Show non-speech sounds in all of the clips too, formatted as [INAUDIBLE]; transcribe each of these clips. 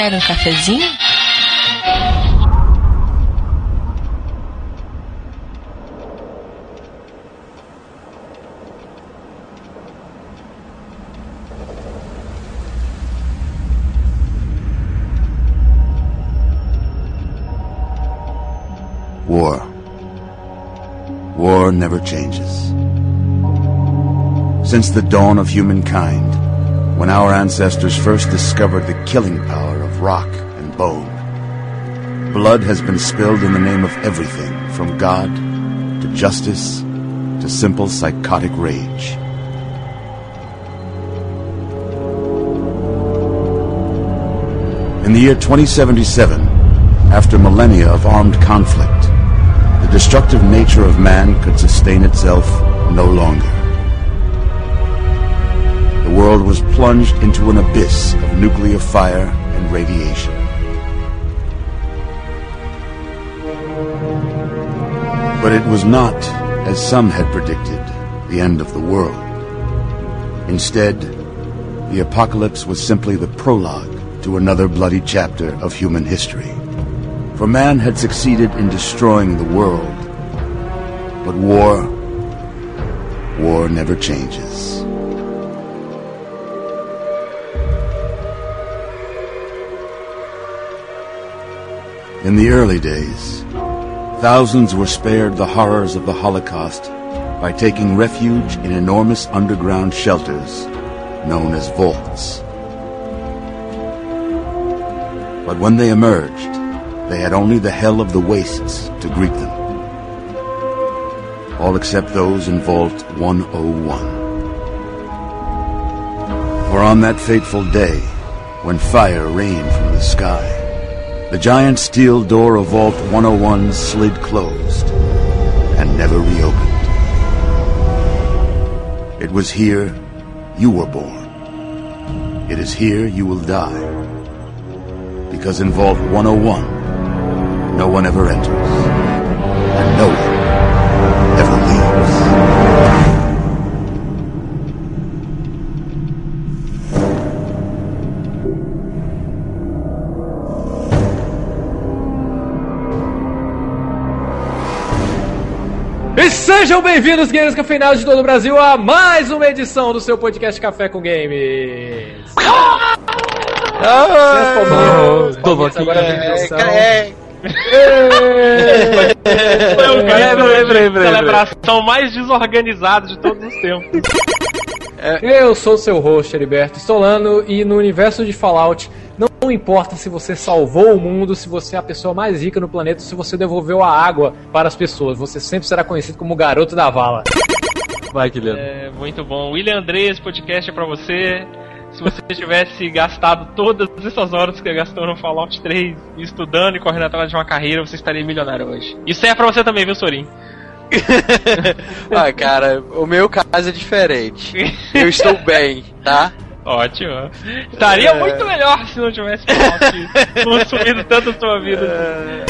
Quer um cafezinho? War. War never changes. Since the dawn of humankind, when our ancestors first discovered the killing power rock and bone, blood has been spilled in the name of everything from God to justice to simple psychotic rage. In the year 2077, after millennia of armed conflict, the destructive nature of man could sustain itself no longer. The world was plunged into an abyss of nuclear fire and radiation. But it was not, as some had predicted, the end of the world. Instead, the apocalypse was simply the prologue to another bloody chapter of human history. For man had succeeded in destroying the world. But war, war never changes. In the early days, thousands were spared the horrors of the Holocaust by taking refuge in enormous underground shelters known as vaults. But when they emerged, they had only the hell of the wastes to greet them. All except those in Vault 101. For on that fateful day, when fire rained from the sky, the giant steel door of Vault 101 slid closed and never reopened. It was here you were born. It is here you will die. Because in Vault 101, no one ever enters, and no one sejam bem-vindos, gamers cafeinados de todo o Brasil, a mais uma edição do seu podcast Café com Games. Ah, agora na introdução. é, Foi o Peraí, peraí, peraí, peraí. celebração mais desorganizada de todos os tempos. Eu sou seu host, Heriberto Solano, e no universo de Fallout, não importa se você salvou o mundo, se você é a pessoa mais rica no planeta, se você devolveu a água para as pessoas, você sempre será conhecido como o garoto da vala. Vai, Guilherme. É, muito bom. William André, esse podcast é pra você. Se você tivesse gastado todas essas horas que gastou no Fallout 3 estudando e correndo atrás de uma carreira, você estaria milionário hoje. Isso é pra você também, viu, Sorin? [LAUGHS] ah, cara, o meu caso é diferente. Eu estou bem, tá? Ótimo. Estaria É. muito melhor se não tivesse [LAUGHS] consumido tanto a sua vida.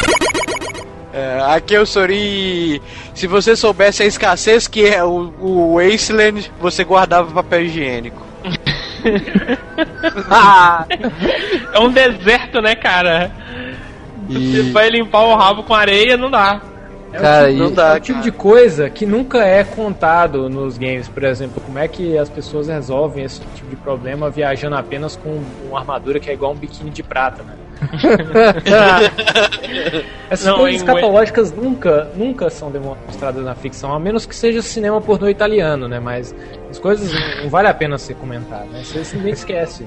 É, aqui é o Sori. Se você soubesse a escassez que é o, o Wasteland, você guardava papel higiênico. [LAUGHS] É um deserto, né, cara? Você E- vai limpar o rabo com areia, não dá. Cara, Não e- dá, é o tipo de coisa que nunca é contado nos games, por exemplo, como é que as pessoas resolvem esse tipo de problema viajando apenas com uma armadura que é igual um biquíni de prata, né? [LAUGHS] Essas Não, coisas escatológicas nunca, nunca são demonstradas na ficção, a menos que seja cinema pornô italiano, né? Mas as coisas não, não vale a pena ser comentado, né? Você você nem esquece.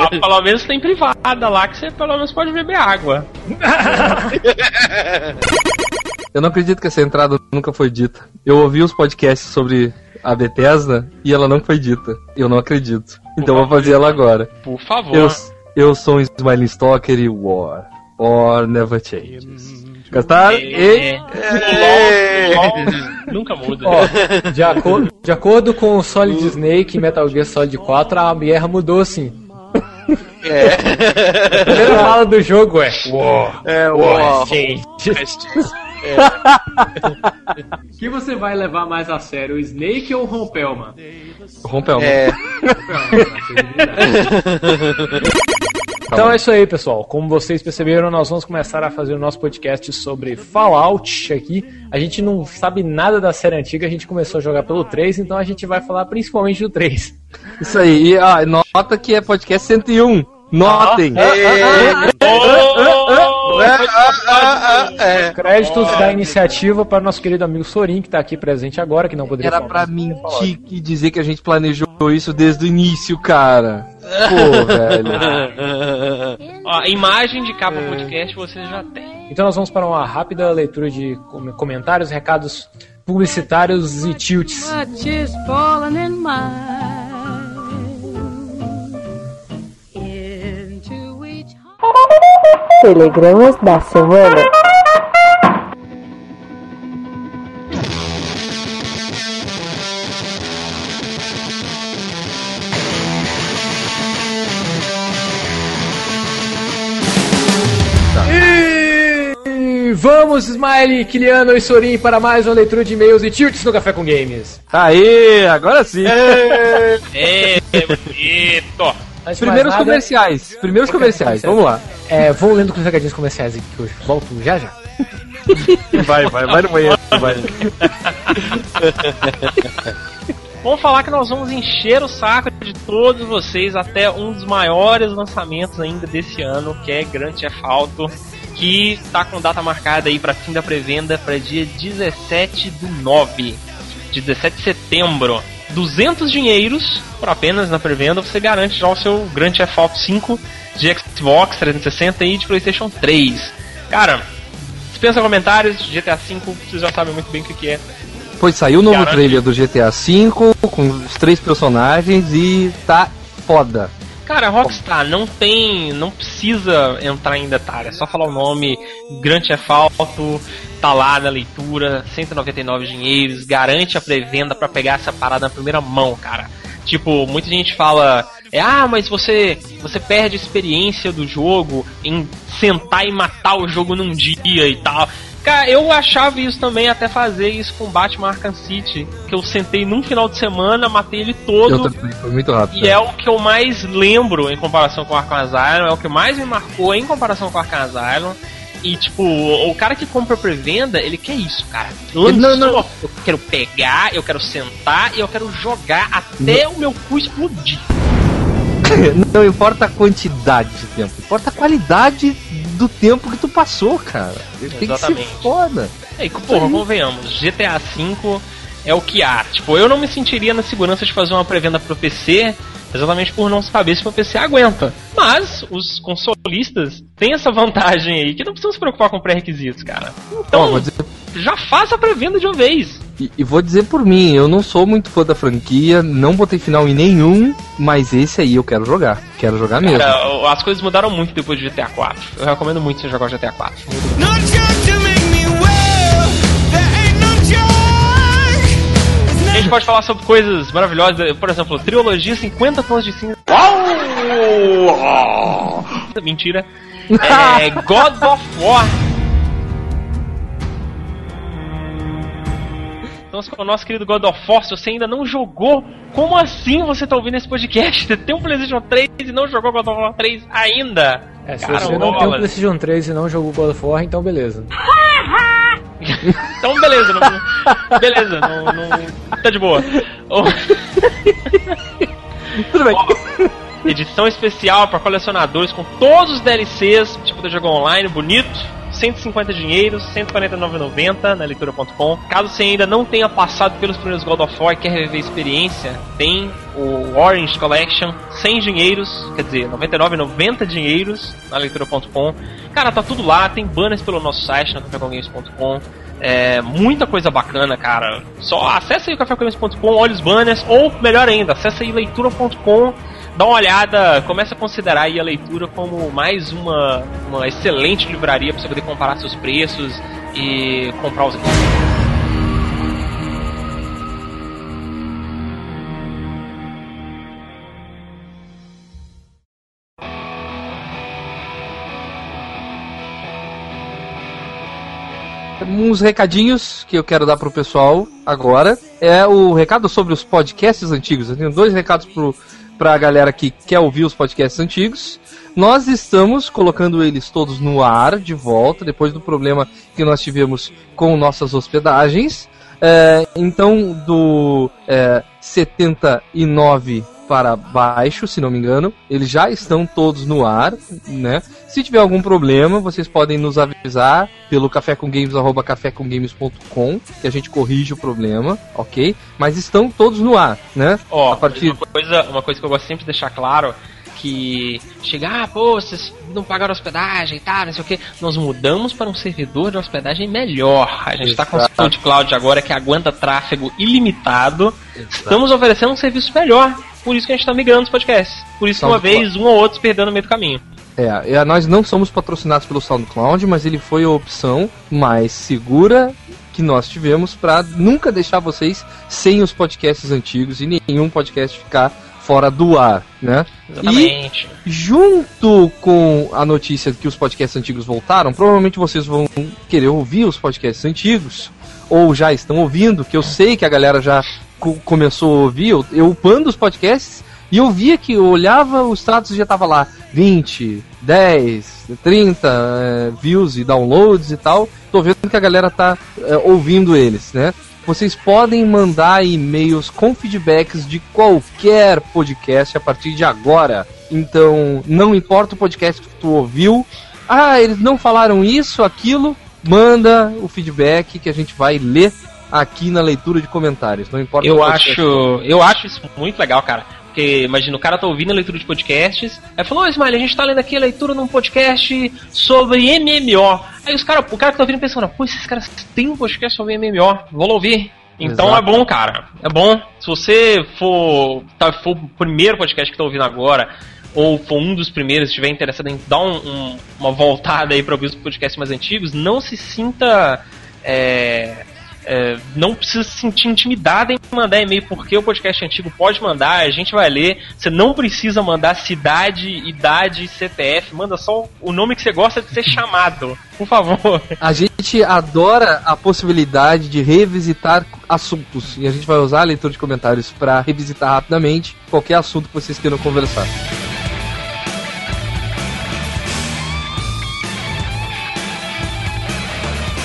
Ó, Pelo menos tem privada lá que você pelo menos pode beber água. Eu não acredito que essa entrada nunca foi dita. Eu ouvi os podcasts sobre a Bethesda e ela não foi dita. Eu não acredito. Então vou fazer ela agora. Por favor. Eu, eu sou um Smiling Stalker e War. War never changes. Gostaram? E... É. LOL, LOL nunca muda. Ó, de, acor- de acordo com o Solid Snake e Metal Gear Solid 4, a guerra mudou assim. É. A primeira fala do jogo é War. É, War o. O [LAUGHS] que você vai levar mais a sério, o Snake ou o Rompelman? Rompeu. É. [LAUGHS] Então é isso aí, pessoal. Como vocês perceberam, nós vamos começar a fazer o nosso podcast sobre Fallout aqui. A gente não sabe nada da série antiga, a gente começou a jogar pelo 3, então a gente vai falar principalmente do 3. Isso aí. E, ah, nota que é podcast 101. Notem! Créditos da iniciativa para o nosso querido amigo Sorin, que está aqui presente agora, que não poderia Era mas mentir falar. e dizer que a gente planejou isso desde o início, cara. Pô, velho. [LAUGHS] Ó, imagem de capa podcast você já tem. Então nós vamos para uma rápida leitura de com- comentários, recados publicitários e tilts. Much is falling in mine into each Telegramas da semana. E vamos, Smiley, Kiliano e Sorin, para mais uma leitura de e-mails e tilts no Café com Games. Aê, agora sim. É, bonito. Antes Primeiros nada, comerciais. Primeiros comerciais. Vamos lá. É, vou lendo com os recadinhos comerciais aqui hoje. Volto já já. [LAUGHS] Vai, vai, vai no banheiro. Vai. Vamos falar que nós vamos encher o saco de todos vocês até um dos maiores lançamentos ainda desse ano, que é Grand Theft Auto, que tá com data marcada aí para fim da pré-venda para dia 17 do 9, de 17 de setembro. 200 dinheiros por apenas na pré-venda, você garante já o seu Grand Theft Auto 5 de Xbox 360 e de PlayStation 3. Cara, dispensa comentários, GTA V, vocês já sabem muito bem o que que é. Pois saiu o novo trailer do GTA V com os três personagens e tá foda. Cara, Rockstar não tem, não precisa entrar em detalhe, é só falar o nome, Grand Theft Auto, tá lá na leitura, 199 dinheiros, garante a pré-venda pra pegar essa parada na primeira mão, cara. Tipo, muita gente fala, é, ah, mas você, você perde a experiência do jogo em sentar e matar o jogo num dia e tal. Cara, eu achava isso também até fazer isso com Batman Arkham City, que eu sentei num final de semana, matei ele todo. Também, foi muito rápido. E é o que eu mais lembro em comparação com Arkham Asylum, é o que mais me marcou em comparação com Arkham Asylum. E, tipo, o cara que compra pré-venda, ele quer isso, cara. Lançou, Não, não. eu quero pegar, eu quero sentar e eu quero jogar até o meu cu explodir. [LAUGHS] Não importa a quantidade de tempo, importa a qualidade do tempo que tu passou, cara. Tem que Exatamente. ser foda. É, e, porra, convenhamos, GTA V é o que há. Tipo, eu não me sentiria na segurança de fazer uma pré-venda pro PC, exatamente por não saber se o PC aguenta. Mas os consolistas têm essa vantagem aí, que não precisam se preocupar com pré-requisitos, cara. Então, dizer- já faça a pré-venda de uma vez. E, e vou dizer por mim, eu não sou muito fã da franquia, não botei final em nenhum, mas esse aí eu quero jogar. Quero jogar mesmo. Cara, as coisas mudaram muito depois de GTA 4. Eu recomendo muito você jogar o GTA 4. No judge to make me well. There ain't no judge. It's A gente pode falar sobre coisas maravilhosas, por exemplo, trilogia 50 tons de cinza. Mentira. É God of War. Então, com o nosso querido God of War, se você ainda não jogou, como assim você tá ouvindo esse podcast? Você tem um PlayStation 3 e não jogou God of War 3 ainda? É, se Cara, você não tem um. PlayStation 3 e não jogou God of War, então beleza. Então, beleza, não, beleza, não, não- tá de boa. [LAUGHS] Tudo bem. Edição especial para colecionadores com todos os DLCs, tipo do jogo online, bonito. 150 dinheiros, 149,90 na leitura.com. Caso você ainda não tenha passado pelos primeiros God of War e quer reviver a experiência, tem o Orange Collection, 100 dinheiros, quer dizer, 99,90 dinheiros na leitura.com. Cara, tá tudo lá, tem banners pelo nosso site, na cafécomgames.com. É, muita coisa bacana, cara. Só acessa aí o cafécomgames.com, olha os banners, ou melhor ainda, acessa aí leitura.com dá uma olhada, começa a considerar aí a leitura como mais uma, uma excelente livraria para você poder comparar seus preços e comprar os livros. Uns recadinhos que eu quero dar pro pessoal agora. É o recado sobre os podcasts antigos. Eu tenho dois recados pro, pra galera que quer ouvir os podcasts antigos. Nós estamos colocando eles todos no ar de volta, depois do problema que nós tivemos com nossas hospedagens. É, então, do é, 79 para baixo, se não me engano, eles já estão todos no ar, né? Se tiver algum problema, vocês podem nos avisar pelo cafécomgames@cafécomgames.com, que a gente corrige o problema, ok? Mas estão todos no ar, né? Ó, a partir uma, coisa, uma coisa que eu gosto sempre de deixar claro que chegar, ah, pô, vocês não pagaram hospedagem e tal, não sei o que. Nós mudamos para um servidor de hospedagem melhor. A gente está com o Exato. SoundCloud agora que aguenta tráfego ilimitado. Estamos oferecendo um serviço melhor. Por isso que a gente está migrando os podcasts. Por isso que uma SoundCloud. vez um ou outro perdeu no meio do caminho. É, nós não somos patrocinados pelo SoundCloud, mas ele foi a opção mais segura que nós tivemos para nunca deixar vocês sem os podcasts antigos e nenhum podcast ficar fora do ar, né? Exatamente. E junto com a notícia de que os podcasts antigos voltaram, provavelmente vocês vão querer ouvir os podcasts antigos ou já estão ouvindo, que eu sei que a galera já começou a ouvir, eu, eu upando os podcasts e eu via que eu olhava, o status já tava lá 20, 10, 30 eh, views e downloads e tal. Tô vendo que a galera tá eh, ouvindo eles, né? Vocês podem mandar e-mails com feedbacks de qualquer podcast a partir de agora. Então, não importa o podcast que tu ouviu. Ah, eles não falaram isso, aquilo. Manda o feedback que a gente vai ler aqui na leitura de comentários. Não importa Eu o podcast. acho, eu acho isso muito legal, cara. Porque imagina, o cara tá ouvindo a leitura de podcasts, aí falou, ô Ismael, a gente tá lendo aqui a leitura num podcast sobre MMO. Aí os cara, o cara que tá ouvindo pensando, pô, esses caras têm um podcast sobre MMO, vou lá ouvir. Então Exato. é bom, cara. É bom. Se você for, tá, for o primeiro podcast que tá ouvindo agora, ou for um dos primeiros, estiver interessado em dar um- um- uma voltada aí para ouvir os podcasts mais antigos, não se sinta. é, é, não precisa se sentir intimidado em mandar e-mail, porque o podcast antigo pode mandar, a gente vai ler. Você não precisa mandar cidade, idade, CPF, manda só o nome que você gosta de ser chamado, por favor. A gente adora a possibilidade de revisitar assuntos e a gente vai usar a leitura de comentários para revisitar rapidamente qualquer assunto que vocês queiram conversar.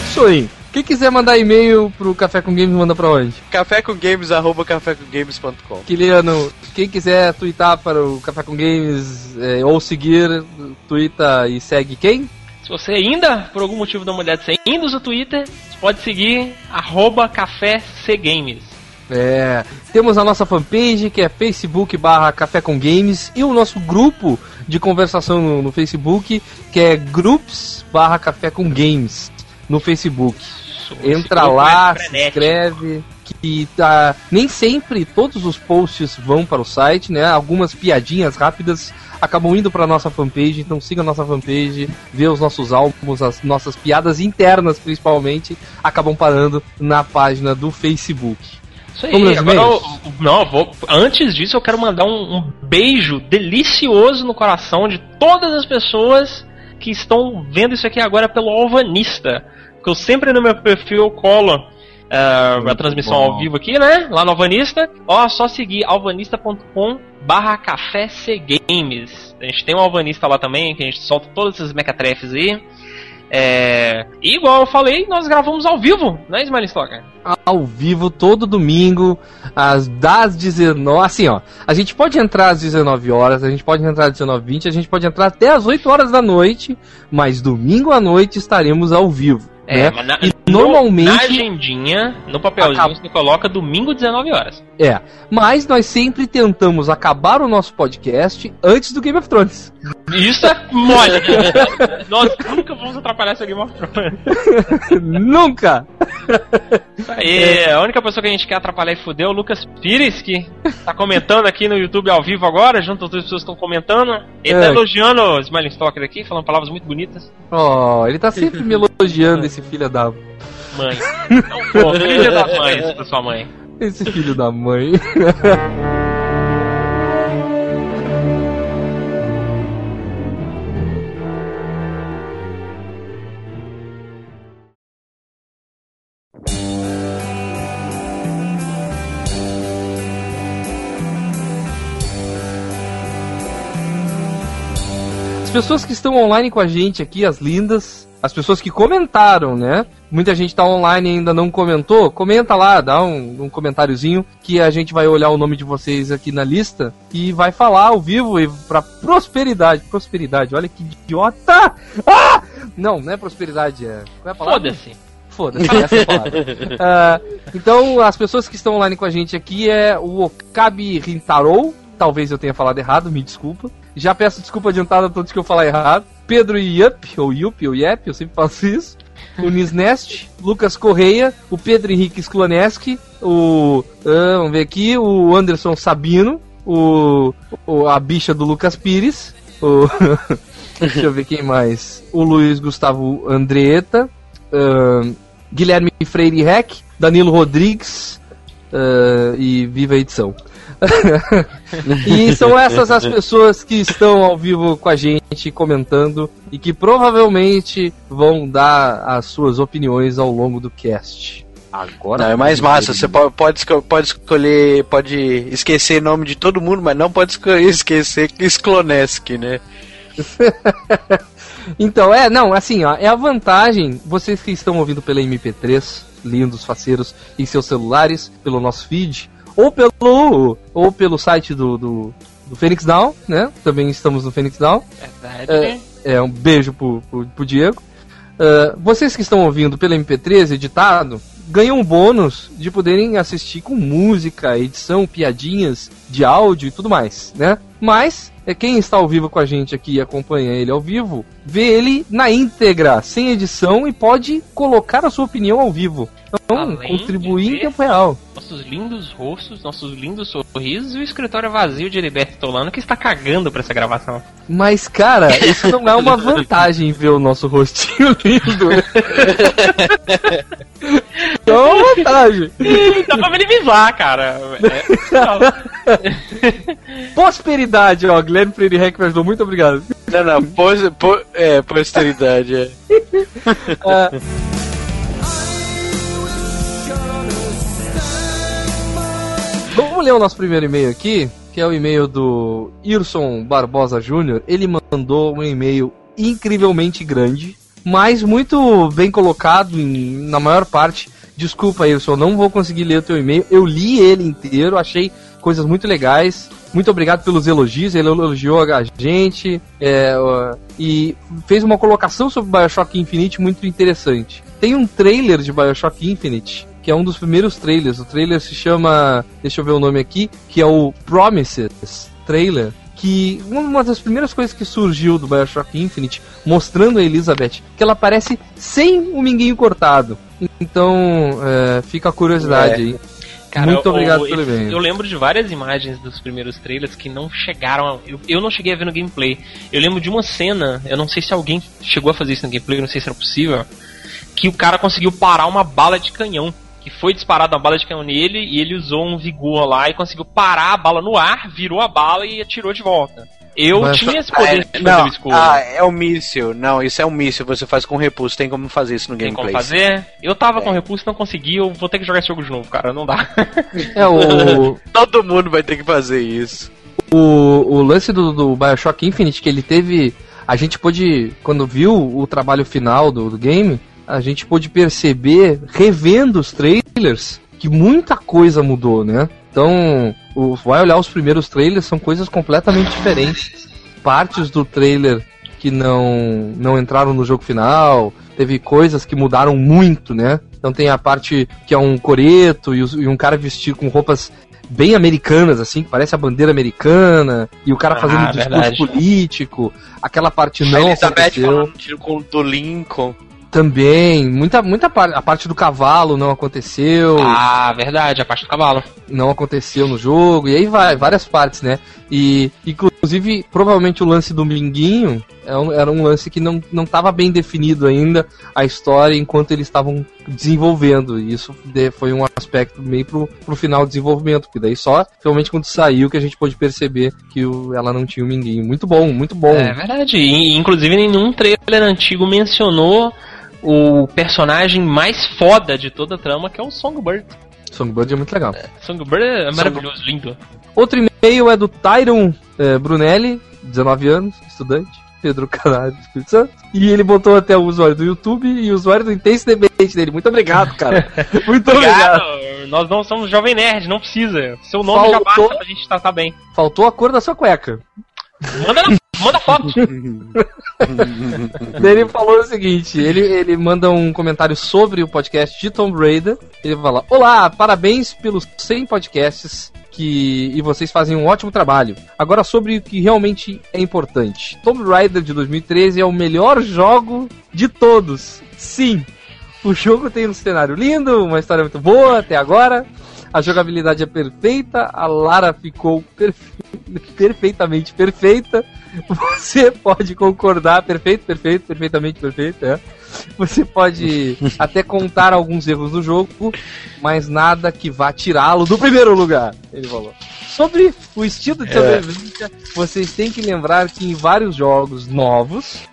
Isso aí. Quem quiser mandar e-mail pro Café com Games, manda pra onde? Café com games, arroba cafécomgames.com. Kiliano, quem quiser twittar para o Café com Games é, ou seguir, twitta e segue quem? Se você ainda, por algum motivo da mulher você ainda usa o Twitter, você pode seguir arroba café cgames. É, temos a nossa fanpage que é facebook barra Café com Games e o nosso grupo de conversação no, no Facebook que é groups barra Café com Games no Facebook. Entra lá, se inscreve, que tá. Nem sempre todos os posts vão para o site, né? Algumas piadinhas rápidas acabam indo para nossa fanpage, então siga a nossa fanpage, vê os nossos álbuns, as nossas piadas internas principalmente, acabam parando na página do Facebook. Isso aí, agora eu- não, vou, antes disso eu quero mandar um, um beijo delicioso no coração de todas as pessoas que estão vendo isso aqui agora pelo Alvanista. Que eu sempre no meu perfil eu colo ah, a transmissão bom. ao vivo aqui, né? Lá no Alvanista. Ó, só seguir alvanista.com barra café Games. A gente tem um Alvanista lá também, que a gente solta todos esses mecatrefes aí. É, e igual eu falei, nós gravamos ao vivo, né, Ismael Stocker? ao vivo todo domingo, às das 19. Assim, ó. A gente pode entrar às 19 horas, a gente pode entrar às 19h20, a gente pode entrar até às 8 horas da noite, mas domingo à noite estaremos ao vivo. Né? mas na, E no- normalmente- na agendinha, no papelzinho, Acaba- você coloca domingo 19 horas. É. Mas nós sempre tentamos acabar o nosso podcast antes do Game of Thrones. Isso é mole. Nós nunca vamos atrapalhar esse Game of Thrones. [LAUGHS] Nunca! Isso aí, a única pessoa que a gente quer atrapalhar e fuder é o Lucas Pires, que tá comentando aqui no YouTube ao vivo agora, junto às outras pessoas que estão comentando. Ele tá É. elogiando o Smiling Stalker aqui, falando palavras muito bonitas. Oh, ele tá sempre me elogiando, esse [LAUGHS] filho da. Mãe. [LAUGHS] Pô, feliz dia das mães da sua mãe. Esse filho da mãe. [LAUGHS] As pessoas que estão online com a gente aqui, as lindas, as pessoas que comentaram, né? Muita gente tá online e ainda não comentou. Comenta lá, dá um, um comentáriozinho que a gente vai olhar o nome de vocês aqui na lista e vai falar ao vivo e pra prosperidade. Prosperidade, olha que idiota! Ah! Não, não é prosperidade, é. É? Foda-se. Foda-se, essa é a palavra. [LAUGHS] Ah, então, as pessoas que estão online com a gente aqui é o Okabe Rintarou. Talvez eu tenha falado errado, me desculpa. Já peço desculpa adiantada a todos que eu falar errado. Pedro Yup, ou Yup, ou Yep, eu sempre faço isso. O Nisnest, [LAUGHS] Lucas Correia, o Pedro Henrique Skloneski, o. ah, vamos ver aqui, o Anderson Sabino, o, o- a bicha do Lucas Pires, o. [LAUGHS] Deixa eu ver quem mais. O Luiz Gustavo Andretta, ahn, Guilherme Freire Rec, Danilo Rodrigues ah, e Viva Edição. E são essas as pessoas que estão ao vivo com a gente comentando e que provavelmente vão dar as suas opiniões ao longo do cast. Agora Não, é mais massa. Você pode, pode, pode escolher, pode esquecer o nome de todo mundo, mas não pode esquecer Sklonesk, né? [LAUGHS] Então, é, não, assim, ó, é a vantagem, vocês que estão ouvindo pela MP3, lindos, faceiros, em seus celulares, pelo nosso feed, ou pelo, ou pelo site do, do, do Phoenix Down, né? Também estamos no Phoenix Down. Verdade. É, um beijo pro, pro, pro Diego. Ah, vocês que estão ouvindo pelo MP3 editado, ganham um bônus de poderem assistir com música, edição, piadinhas de áudio e tudo mais, né? Mas, é quem está ao vivo com a gente aqui e acompanha ele ao vivo, vê ele na íntegra, sem edição e pode colocar a sua opinião ao vivo. Então, Além contribuir em tempo real. Nossos lindos rostos, nossos lindos sorrisos e o escritório vazio de Heriberto Tolano que está cagando pra essa gravação. Mas, cara, [LAUGHS] isso não é uma vantagem ver o nosso rostinho lindo. é uma vantagem. Dá pra minimizar, cara. É, [LAUGHS] Prosperidade, ó. Guilherme Freire Rec me ajudou. Muito obrigado. Não, não, pos, po- é, posteridade, é. [LAUGHS] Ah, Vamos ler o nosso primeiro e-mail aqui, que é o e-mail do Irson Barbosa Júnior. Ele mandou um e-mail incrivelmente grande, mas muito bem colocado em- na maior parte. Desculpa, Irson, não vou conseguir ler o teu e-mail. Eu li ele inteiro, achei coisas muito legais. Muito obrigado pelos elogios, ele elogiou a gente é, e fez uma colocação sobre Bioshock Infinite muito interessante. Tem um trailer de Bioshock Infinite, que é um dos primeiros trailers. O trailer se chama, deixa eu ver o nome aqui, que é o Promises trailer. Que uma das primeiras coisas que surgiu do Bioshock Infinite, mostrando a Elizabeth, que ela aparece sem o minguinho cortado. Então, é, fica a curiosidade É. aí. Cara, Muito obrigado o- pelo eu, e-mail. eu lembro de várias imagens dos primeiros trailers que não chegaram. a- eu, eu não cheguei a ver no gameplay. Eu lembro de uma cena, eu não sei se alguém chegou a fazer isso no gameplay, não sei se era possível, que o cara conseguiu parar uma bala de canhão. Que foi disparada uma bala de canhão nele e ele usou um vigor lá e conseguiu parar a bala no ar, virou a bala e atirou de volta. Eu Mas- tinha esse poder de É, não, o escuro. ah, é um míssil. Não, isso é um míssil. Você faz com repulso. Tem como fazer isso no Tem como gameplay. fazer? Eu tava É. com repulso, não consegui, eu vou ter que jogar esse jogo de novo, cara, não dá. É o, [LAUGHS] Todo mundo vai ter que fazer isso. o, o lance do, do Bioshock Infinite, que ele teve. A gente pôde, quando viu o trabalho final do, do game, a gente pôde perceber, revendo os trailers, que muita coisa mudou, né? Então, o, vai olhar os primeiros trailers, são coisas completamente diferentes. Partes do trailer que não, não entraram no jogo final, teve coisas que mudaram muito, né? Então tem a parte que é um coreto e, e um cara vestido com roupas bem americanas, assim, que parece a bandeira americana, e o cara Ah, fazendo discurso verdade. político, aquela parte a não Elizabeth aconteceu. falando com- do Lincoln. Também, muita, muita parte, a parte do cavalo não aconteceu, ah, verdade, a parte do cavalo. não aconteceu no jogo, e aí vai, várias partes, né? E, inclusive, provavelmente o lance do Minguinho é era um lance que não, não estava bem definido ainda a história enquanto eles estavam desenvolvendo, e isso foi um aspecto meio pro, pro final do desenvolvimento, porque daí só realmente quando saiu que a gente pôde perceber que o- ela não tinha o Minguinho. Muito bom, muito bom. É verdade. E, inclusive, nenhum trailer antigo mencionou o personagem mais foda de toda a trama, que é o Songbird. Songbird é muito legal. Songbird é maravilhoso, lindo. Outro e-mail é do Tyron eh, Brunelli, 19 anos, estudante. Pedro Canário do Espírito Santo. E ele botou até o usuário do YouTube e o usuário do Intense Debate dele. Muito obrigado, cara. [LAUGHS] Muito obrigado. Obrigado. Nós não somos Jovem Nerd, não precisa. Seu nome já Faltou- basta pra gente tratar bem. Faltou a cor da sua cueca. Manda, na- manda foto. [LAUGHS] Ele falou o seguinte: ele, ele manda um comentário sobre o podcast de Tomb Raider. Ele fala: Olá, parabéns pelos 100 podcasts. Que, e vocês fazem um ótimo trabalho. Agora sobre o que realmente é importante. Tomb Raider de 2013 é o melhor jogo de todos. Sim, o jogo tem um cenário lindo, uma história muito boa até agora. A jogabilidade é perfeita, a Lara ficou perfe- perfeitamente perfeita. Você pode concordar, perfeito, perfeito, perfeitamente perfeito, é. Você pode [LAUGHS] até contar alguns erros do jogo, mas nada que vá tirá-lo do primeiro lugar, ele falou. Sobre o estilo de sobrevivência, vocês têm que lembrar que em vários jogos novos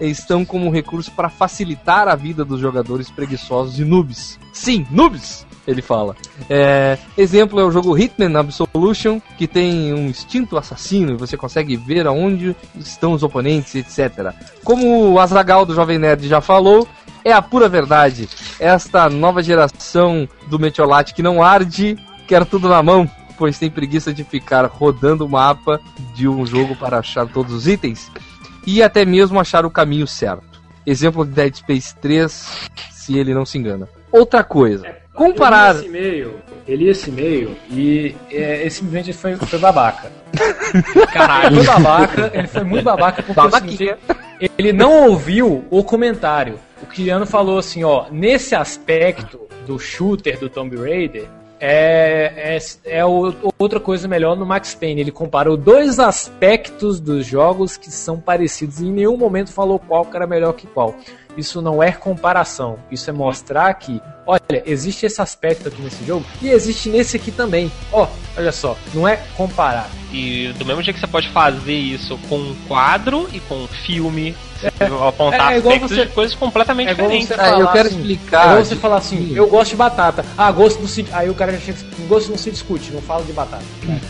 estão como recurso para facilitar a vida dos jogadores preguiçosos e noobs. Sim, noobs! Ele fala. É, exemplo é o jogo Hitman Absolution, que tem um instinto assassino e você consegue ver aonde estão os oponentes, etc. Como o Azagal do Jovem Nerd já falou, é a pura verdade. Esta nova geração do Metiolate que não arde, quer tudo na mão, pois tem preguiça de ficar rodando o mapa de um jogo para achar todos os itens e até mesmo achar o caminho certo. Exemplo de Dead Space 3, se ele não se engana. Outra coisa, comparar. Eu li esse e-mail, eu li esse e-mail e é, esse simplesmente foi, foi babaca. [LAUGHS] Caralho, foi babaca, ele foi muito babaca porque o seguinte, Babaquinha. ele não ouviu o comentário. O Kiliano falou assim, ó, nesse aspecto do shooter do Tomb Raider, é, é, é o- outra coisa melhor no Max Payne. Ele comparou dois aspectos dos jogos que são parecidos e em nenhum momento falou qual que era melhor que qual. Isso não é comparação, isso é mostrar que, olha, existe esse aspecto aqui nesse jogo e existe nesse aqui também. Ó, olha só, não é comparar. E do mesmo jeito que você pode fazer isso com um quadro e com um filme, você apontar é igual aspectos você- de coisas completamente É igual diferentes. você Ah, eu quero assim, explicar É igual você falar assim, eu gosto de batata. Ah, gosto não se. Aí o cara já chega assim, gosto não se discute, não fala de batata.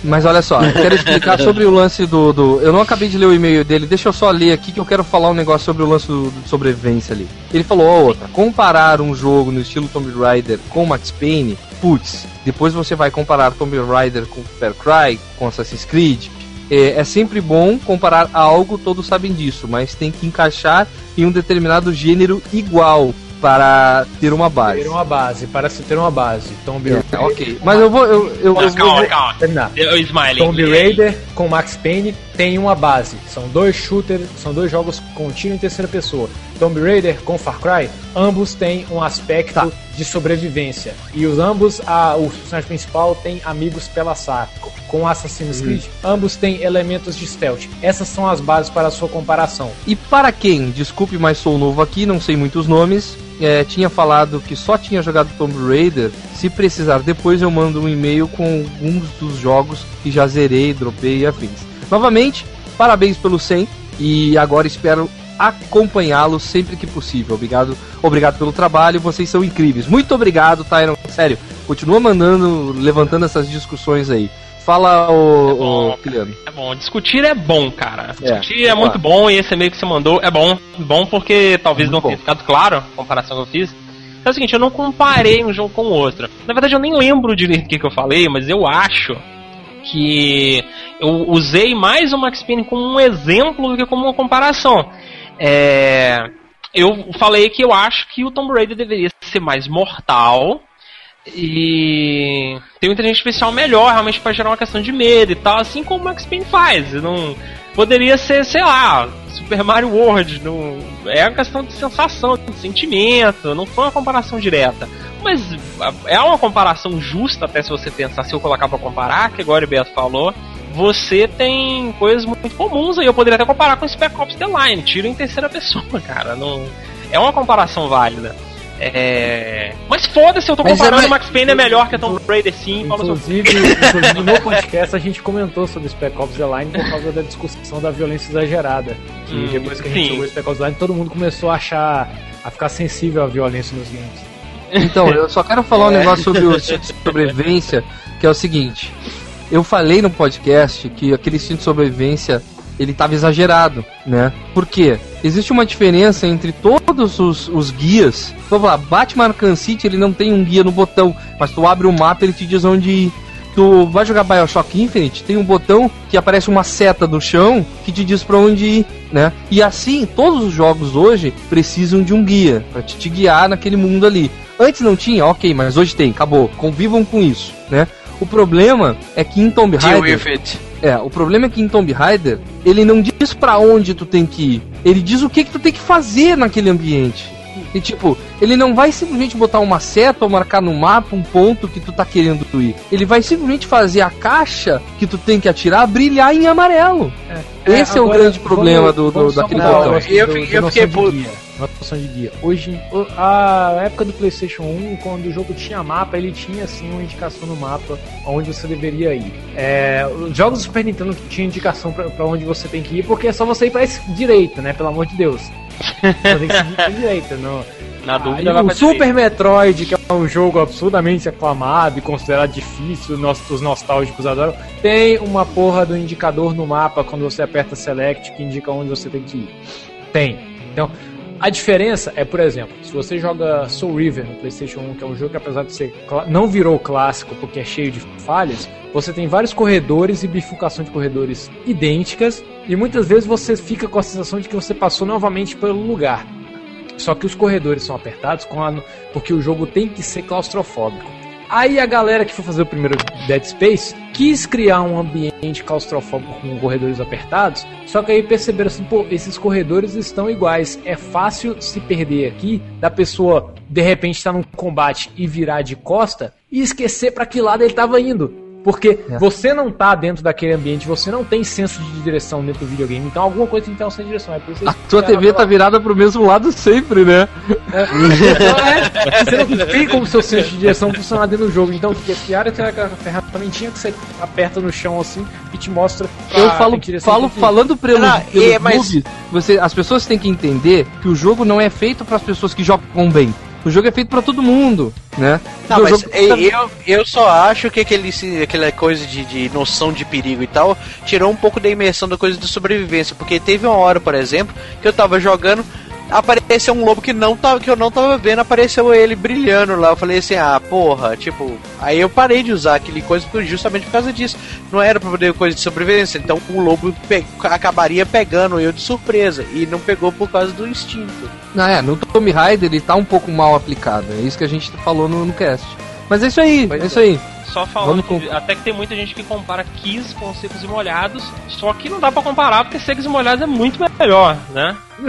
Mas olha só, eu quero explicar [LAUGHS] sobre o lance do, do. Eu não acabei de ler o e-mail dele, deixa eu só ler aqui que eu quero falar um negócio sobre o lance do, do sobrevivência ali. Ele falou, ó, outra, comparar um jogo no estilo Tomb Raider com Max Payne, putz, depois você vai comparar Tomb Raider com Far Cry, com Assassin's Creed. É, é sempre bom comparar algo, todos sabem disso, mas tem que encaixar em um determinado gênero igual para ter uma base. Ter uma base, para se ter uma base. Tomb Raider. É, ok, mas eu vou. Eu, eu, Mas eu calma, vou calma. Terminar. Eu, Smiley. Tomb? Raider com Max Payne tem uma base. São dois shooters, são dois jogos com tiro em terceira pessoa. Tomb Raider com Far Cry, ambos têm um aspecto Tá. de sobrevivência. E os ambos, a, o personagem principal tem amigos pela saco. Com Assassin's Hum. Creed, ambos têm elementos de stealth. Essas são as bases para a sua comparação. E para quem, desculpe, mas sou novo aqui, não sei muitos nomes, é, tinha falado que só tinha jogado Tomb Raider, se precisar depois eu mando um e-mail com alguns dos jogos que já zerei, dropei e afins. Novamente, parabéns pelo 100 e agora espero acompanhá-lo sempre que possível. Obrigado, obrigado pelo trabalho, vocês são incríveis. Muito obrigado, Tyron. Sério, continua mandando, levantando essas discussões aí. Fala, o, É bom. o. É bom, discutir é bom, cara. É, Discutir é, claro. muito bom e esse e-mail que você mandou é bom. Bom porque talvez não tenha ficado claro a comparação que eu fiz. É o seguinte, eu não comparei um jogo com o outro. Na verdade, eu nem lembro direito o que, que eu falei, mas eu acho que eu usei mais o Max Payne como um exemplo do que como uma comparação. É, eu falei que eu acho que o Tomb Raider deveria ser mais mortal e tem um inteligência especial melhor, realmente para gerar uma questão de medo e tal, assim como o Max Payne faz. Não poderia ser, sei lá, Super Mario World. É uma questão de sensação, de sentimento. Não foi uma comparação direta. Mas é uma comparação justa, até se você pensar, se eu colocar pra comparar, que agora o Beto falou. Você tem coisas muito comuns aí. Eu poderia até comparar com Spec Ops The Line, tiro em terceira pessoa, [LAUGHS] cara. Não, é uma comparação válida. É... Mas foda-se, eu tô Mas é comparando mais- o Max Payne é melhor que a Tomb Raider sim. Inclusive, inclusive, no podcast a gente comentou sobre Spec Ops The Line por causa da discussão da violência exagerada. Que Hum, depois que a gente sim. jogou Spec Ops The Line, todo mundo começou a achar. a ficar sensível à violência nos games. Então, eu só quero falar um negócio sobre o instinto de sobrevivência, que é o seguinte. Eu falei no podcast que aquele instinto de sobrevivência ele estava exagerado, né? Por quê? Existe uma diferença entre todos os, os guias. Vamos lá, Batman Arkham City ele não tem um guia no botão, mas tu abre o mapa ele te diz onde ir. Tu vai jogar Bioshock Infinite, tem um botão que aparece uma seta no chão que te diz pra onde ir, né? E assim, todos os jogos hoje precisam de um guia pra te, te guiar naquele mundo ali. Antes não tinha, ok, mas hoje tem, acabou. Convivam com isso, né? O problema é que em Tomb Raider... É, o problema é que em Tomb Raider, ele não diz pra onde tu tem que ir. Ele diz o que que tu tem que fazer naquele ambiente. E tipo, ele não vai simplesmente botar uma seta ou marcar no mapa um ponto que tu tá querendo ir. Ele vai simplesmente fazer a caixa que tu tem que atirar brilhar em amarelo. Esse é, o agora, grande problema do, do- vamos só daquele o botão. Eu do- eu noção fiquei puto. Guia. Noção de guia. Hoje, a época do PlayStation 1, quando o jogo tinha mapa, ele tinha assim uma indicação no mapa onde você deveria ir. É, os jogos do Super Nintendo tinham indicação pra, pra onde você tem que ir, porque é só você ir pra esse- direita, né? Pelo amor de Deus. Você tem que seguir pra direita, não. [LAUGHS] Na dúvida, o Super direita. Metroid, que é um jogo absurdamente aclamado e considerado difícil, os nostálgicos adoram, tem uma porra do indicador no mapa quando você aperta Select que indica onde você tem que ir. Tem. Então, a diferença é, por exemplo, se você joga Soul River no PlayStation 1, que é um jogo que apesar de ser não virou clássico porque é cheio de falhas, você tem vários corredores e bifurcação de corredores idênticas e muitas vezes você fica com a sensação de que você passou novamente pelo lugar. Só que os corredores são apertados porque o jogo tem que ser claustrofóbico. Aí a galera que foi fazer o primeiro Dead Space quis criar um ambiente claustrofóbico com corredores apertados, só que aí perceberam assim, pô, esses corredores estão iguais. É fácil se perder aqui, da pessoa de repente estar num combate e virar de costa e esquecer para que lado ele estava indo. Porque É. você não tá dentro daquele ambiente, você não tem senso de direção dentro do videogame, então alguma coisa tem que ter um senso de direção. É por isso que A criaram TV tá aquela- virada pro mesmo lado sempre, né? Então, é, você não tem como seu senso de direção funcionar dentro do jogo. Então, o que é aquela ferramentinha que você aperta no chão assim e te mostra. Eu a- falo, falo tem que falando pelo, Não, pelo é, mas- você, as pessoas têm que entender que o jogo não é feito para as pessoas que jogam bem. O jogo é feito para todo mundo, né? Não, mas jogo- e- eu, eu só acho que aquele, aquela coisa de, de noção de perigo e tal tirou um pouco da imersão da coisa de sobrevivência. Porque teve uma hora, por exemplo, que eu tava jogando, apareceu um lobo que, não tava, que eu não tava vendo, apareceu ele brilhando lá. Eu falei assim, ah, porra, tipo. Aí eu parei de usar aquele coisa justamente por causa disso. Não era pra poder coisa de sobrevivência. Então o lobo pe- acabaria pegando eu de surpresa. E não pegou por causa do instinto. Não, é, no Tomb Raider ele tá um pouco mal aplicado. É isso que a gente falou no, no cast. Mas é isso aí, Pois é isso aí. Só falando, que- até que tem muita gente que compara Kiss com Secos e Molhados, só que não dá pra comparar porque Secos e Molhados é muito melhor, né? [LAUGHS]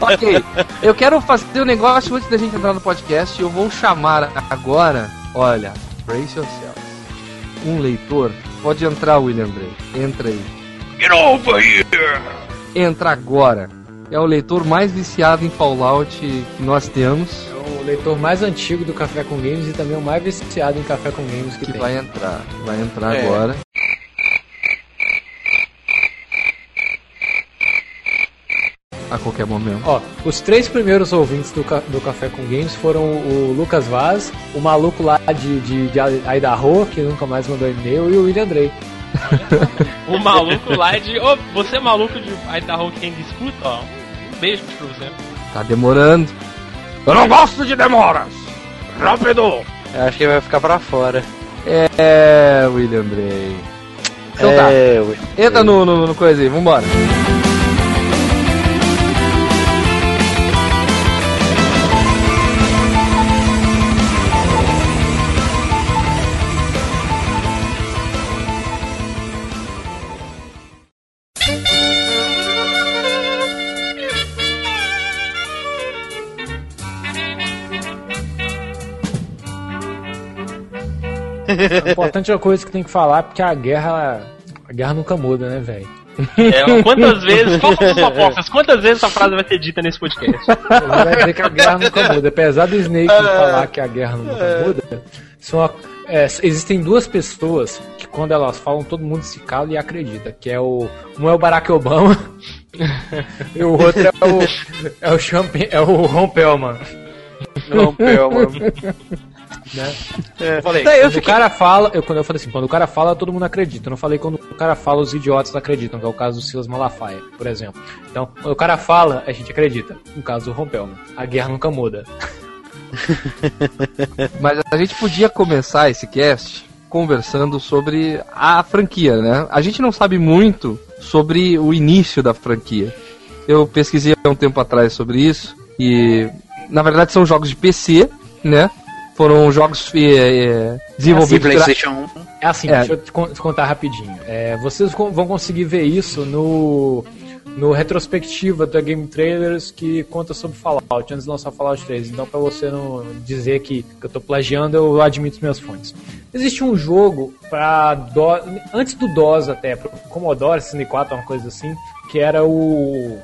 ok, eu quero fazer um negócio antes da gente entrar no podcast. Eu vou chamar agora, olha, brace yourself. Um leitor, pode entrar, William Bray. Entra aí. Get over here! Entra agora. É o leitor mais viciado em Fallout que nós temos. É o leitor mais antigo do Café com Games e também o mais viciado em Café com Games que, que tem. vai entrar. Vai entrar É. agora. A qualquer momento. Ó, os três primeiros ouvintes do, do Café com Games foram o Lucas Vaz, o maluco lá de, de, de Idaho, que nunca mais mandou e-mail, e o William Drey. [LAUGHS] O maluco lá de. Ô, você é maluco de Idaho que ainda escuta, ó. Beijo pra você. Tá demorando. Eu não gosto de demoras! Rápido! Eu acho que vai ficar pra fora. É, William Bray. Então tá. É, ué. Entra no, no, no coisa aí, vambora. [LAUGHS] O importante é a coisa que tem que falar, porque a guerra. A guerra nunca muda, né, velho? É, quantas [LAUGHS] vezes. Qual são as apostas? Quantas vezes essa frase vai ser dita nesse podcast? Vai dizer que a guerra nunca muda. Apesar do Snake falar que a guerra nunca muda, são, é, existem duas pessoas que quando elas falam, todo mundo se cala e acredita. Que é o. Um é o Barack Obama [LAUGHS] e o outro é o. É o, Champ, é o Ron Perlman. Né? É. Eu falei, eu fiquei- o cara fala, eu, quando eu falei assim, quando o cara fala, todo mundo acredita. Eu não falei quando o cara fala, os idiotas acreditam, que é o caso do Silas Malafaia, por exemplo. Então, quando o cara fala, a gente acredita. No caso do Rompelman, a guerra nunca muda. [LAUGHS] Mas a gente podia começar esse cast conversando sobre a franquia, né? A gente não sabe muito sobre o início da franquia. Eu pesquisei há um tempo atrás sobre isso e, na verdade, são jogos de PC, né? Foram jogos é, desenvolvidos pela- PlayStation 1. É assim, É. deixa eu te con- te contar rapidinho. É, vocês vão conseguir ver isso no, no retrospectiva da Game Trailers que conta sobre Fallout, antes de lançar Fallout 3. Então, pra você não dizer que, que eu tô plagiando, eu admito minhas fontes. Existe um jogo DOS, antes do DOS até, pro Commodore 64, uma coisa assim, que era o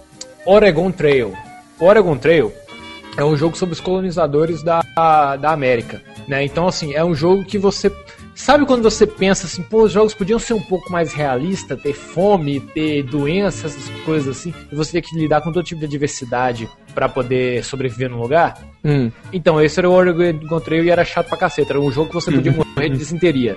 Oregon Trail. O Oregon Trail é um jogo sobre os colonizadores da, da América, né? Então, assim, é um jogo que você... Sabe quando você pensa assim, pô, os jogos podiam ser um pouco mais realistas, ter fome, ter doenças, essas coisas assim, e você ter que lidar com todo tipo de adversidade pra poder sobreviver num lugar? Hum. Então, esse era o Oregon Trail e era chato pra caceta. Era um jogo que você podia morrer de desinteria.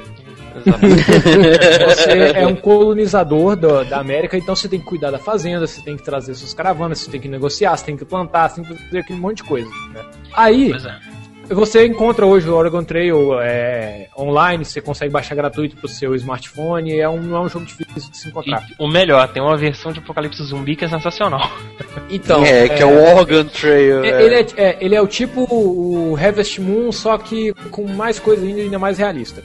[LAUGHS] Você é um colonizador da, da América, então você tem que cuidar da fazenda, você tem que trazer suas caravanas, você tem que negociar, você tem que plantar, você tem que fazer aquele monte de coisa. né? Aí, é. você encontra hoje o Oregon Trail é, online, você consegue baixar gratuito pro seu smartphone, é um, não é um jogo difícil de se encontrar. E o melhor, tem uma versão de Apocalipse Zumbi que é sensacional. Então, é, que é o Organ Trail. É, é. Ele, é, é, ele é o tipo o Harvest Moon, só que com mais coisa ainda, ainda mais realista.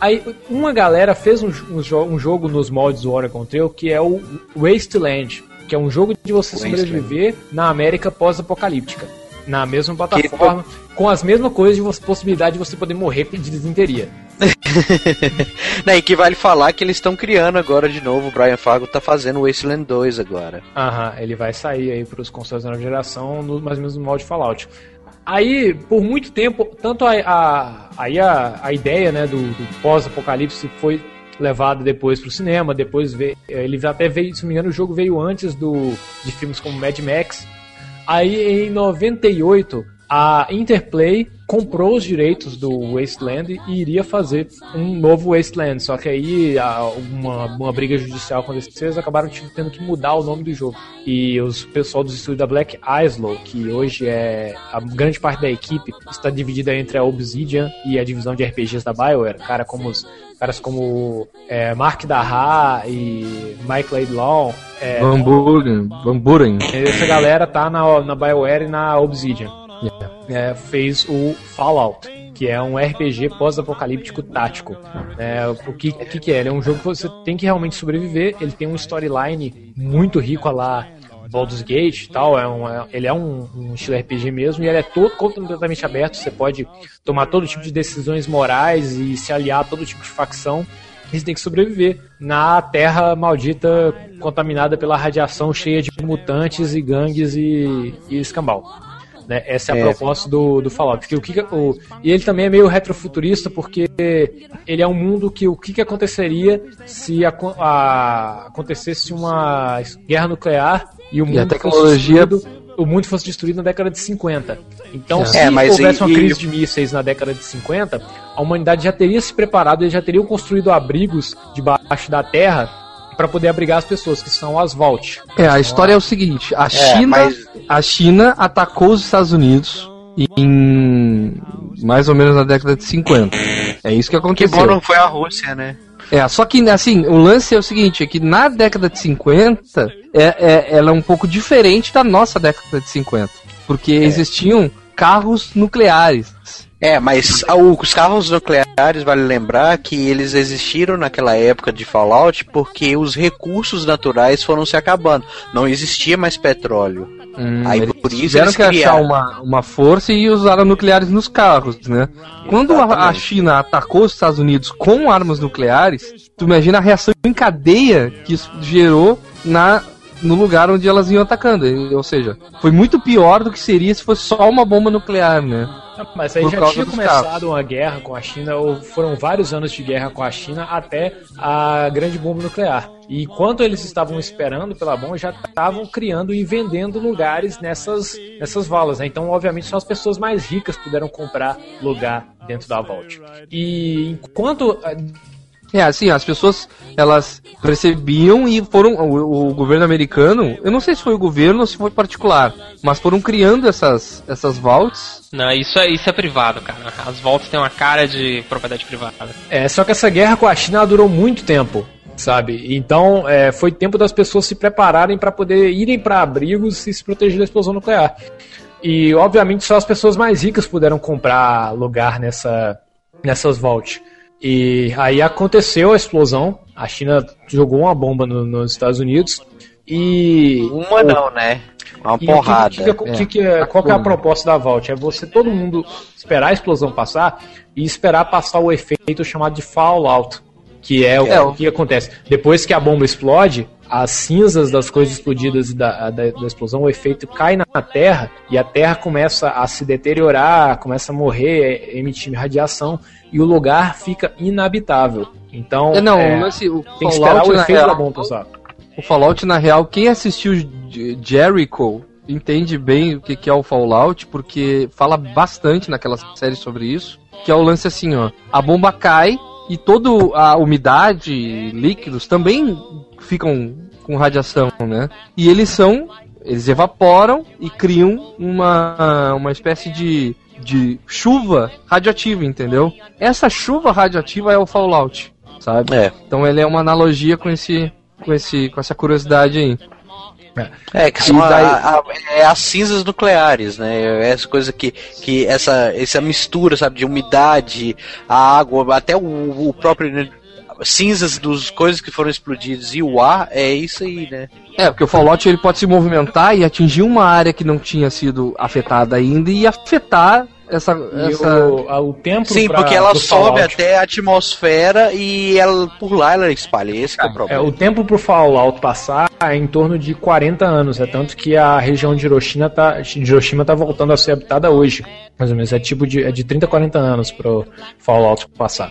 Aí, uma galera fez um, um, um jogo nos moldes do Oregon Trail que é o Wasteland, que é um jogo de você Wasteland. sobreviver na América pós-apocalíptica. Na mesma plataforma, com as mesmas coisas de você, possibilidade de você poder morrer de desinteria. [LAUGHS] Não, e que vale falar que eles estão criando agora de novo. O Brian Fargo tá fazendo o Wasteland 2 agora. Aham, ele vai sair aí para os consoles da nova geração, no, mais ou menos no molde Fallout. Aí, por muito tempo, tanto a, a, aí a, a ideia né, do, do pós-apocalipse foi levada depois para o cinema, depois veio, ele até veio, se não me engano, o jogo veio antes do, de filmes como Mad Max. Aí, em 98, a Interplay comprou os direitos do Wasteland e iria fazer um novo Wasteland. Só que aí uma, uma briga judicial aconteceu eles acabaram tendo que mudar o nome do jogo. E os pessoal do estúdio da Black Isle, que hoje é a grande parte da equipe, está dividida entre a Obsidian e a divisão de RPGs da BioWare. Cara como os, caras como é, Mark Daha e Mike Laidlaw. É, Van Buren. essa galera tá na, na BioWare e na Obsidian. É, fez o Fallout, que é um RPG pós-apocalíptico tático. É, o que, que, que é? Ele é um jogo que você tem que realmente sobreviver. Ele tem um storyline muito rico a lá Baldur's Gate e tal. É um, é- ele é um, um estilo RPG mesmo e ele é todo completamente aberto. Você pode tomar todo tipo de decisões morais e se aliar a todo tipo de facção. E você tem que sobreviver na terra maldita contaminada pela radiação cheia de mutantes e gangues e, e escambau. Né? Essa é a É. proposta do, do Fallout. Que o que o, e ele também é meio retrofuturista porque ele é um mundo que o que, que aconteceria se aco- a- acontecesse uma guerra nuclear e o mundo a fosse tecnologia- destruído- o mundo fosse destruído na década de 50. Então, É. se É, houvesse e- uma e- crise de mísseis na década de 50, a humanidade já teria se preparado, eles já teriam construído abrigos debaixo da terra para poder abrigar as pessoas, que são as Vault. É, a história é o seguinte: a China, mas- a China atacou os Estados Unidos em mais ou menos na década de 50. É isso que Que aconteceu. bom não foi a Rússia, né? É, só que assim, o lance é o seguinte, é que na década de 50, é, é- ela é um pouco diferente da nossa década de 50. Porque existiam carros nucleares. É, mas os carros nucleares, vale lembrar que eles existiram naquela época de Fallout porque os recursos naturais foram se acabando. Não existia mais petróleo. Aí eles por isso tiveram eles que achar criaram. uma, uma força e usaram nucleares nos carros, né? Quando a, a. China atacou os Estados Unidos com armas nucleares, tu imagina a reação em cadeia que isso gerou na no lugar onde elas iam atacando. Ou seja, foi muito pior do que seria se fosse só uma bomba nuclear, né? Mas aí Por já tinha começado carros. uma guerra com a China, ou foram vários anos de guerra com a China até a grande bomba nuclear. E enquanto eles estavam esperando pela bomba, já estavam criando e vendendo lugares nessas, nessas valas. Né? Então, obviamente, só as pessoas mais ricas puderam comprar lugar dentro da Vault. E enquanto É, assim, as pessoas, elas percebiam e foram, o, o governo americano, eu não sei se foi o governo ou se foi particular, mas foram criando essas, essas vaults. Não, isso é, isso é privado, cara. As voltas têm uma cara de propriedade privada. É, só que essa guerra com a China durou muito tempo, sabe? Então é, foi tempo das pessoas se prepararem para poder irem para abrigos e se proteger da explosão nuclear. E obviamente só as pessoas mais ricas puderam comprar lugar nessa, nessas vaults. E aí aconteceu a explosão. A China jogou uma bomba no- nos Estados Unidos e Uma não, né? Uma e o que- porrada. que- que- que- que é- qual que é a proposta da Vault? É você, todo mundo, esperar a explosão passar e esperar passar o efeito chamado de fallout. Que é, o- É, o que acontece. Depois que a bomba explode, as cinzas das coisas explodidas e da, da, da explosão, o efeito cai na terra e a terra começa a se deteriorar, começa a morrer, emitir radiação e o lugar fica inabitável. Então, É, não, é, lance- o tem que esperar o efeito da real- bomba passar. O Fallout, na real, quem assistiu Jericho entende bem o que que é o Fallout, porque fala bastante naquela série sobre isso, que é o lance assim, ó, a bomba cai e toda a umidade, líquidos também ficam com radiação, né? E eles são, eles evaporam e criam uma, uma espécie de, de chuva radioativa, entendeu? Essa chuva radioativa é o Fallout, sabe? É. Então ele é uma analogia com esse com esse com essa curiosidade aí. É, que são E a- daí- a- é as cinzas nucleares, né? Essa coisa que, que essa, essa mistura, sabe, de umidade, a água, até o, o próprio cinzas dos coisas que foram explodidas e o ar, é isso aí, né? É, porque o Fallout ele pode se movimentar e atingir uma área que não tinha sido afetada ainda e afetar essa essa o, o tempo Sim, pra- porque ela sobe Fallout- até a atmosfera e ela por lá ela espalha. Esse que é o É, problema. o tempo pro Fallout passar é em torno de 40 anos. É tanto que a região de Hiroshima tá, de Hiroshima tá voltando a ser habitada hoje. Mais ou menos. É tipo de, é de 30 a 40 anos pro Fallout passar.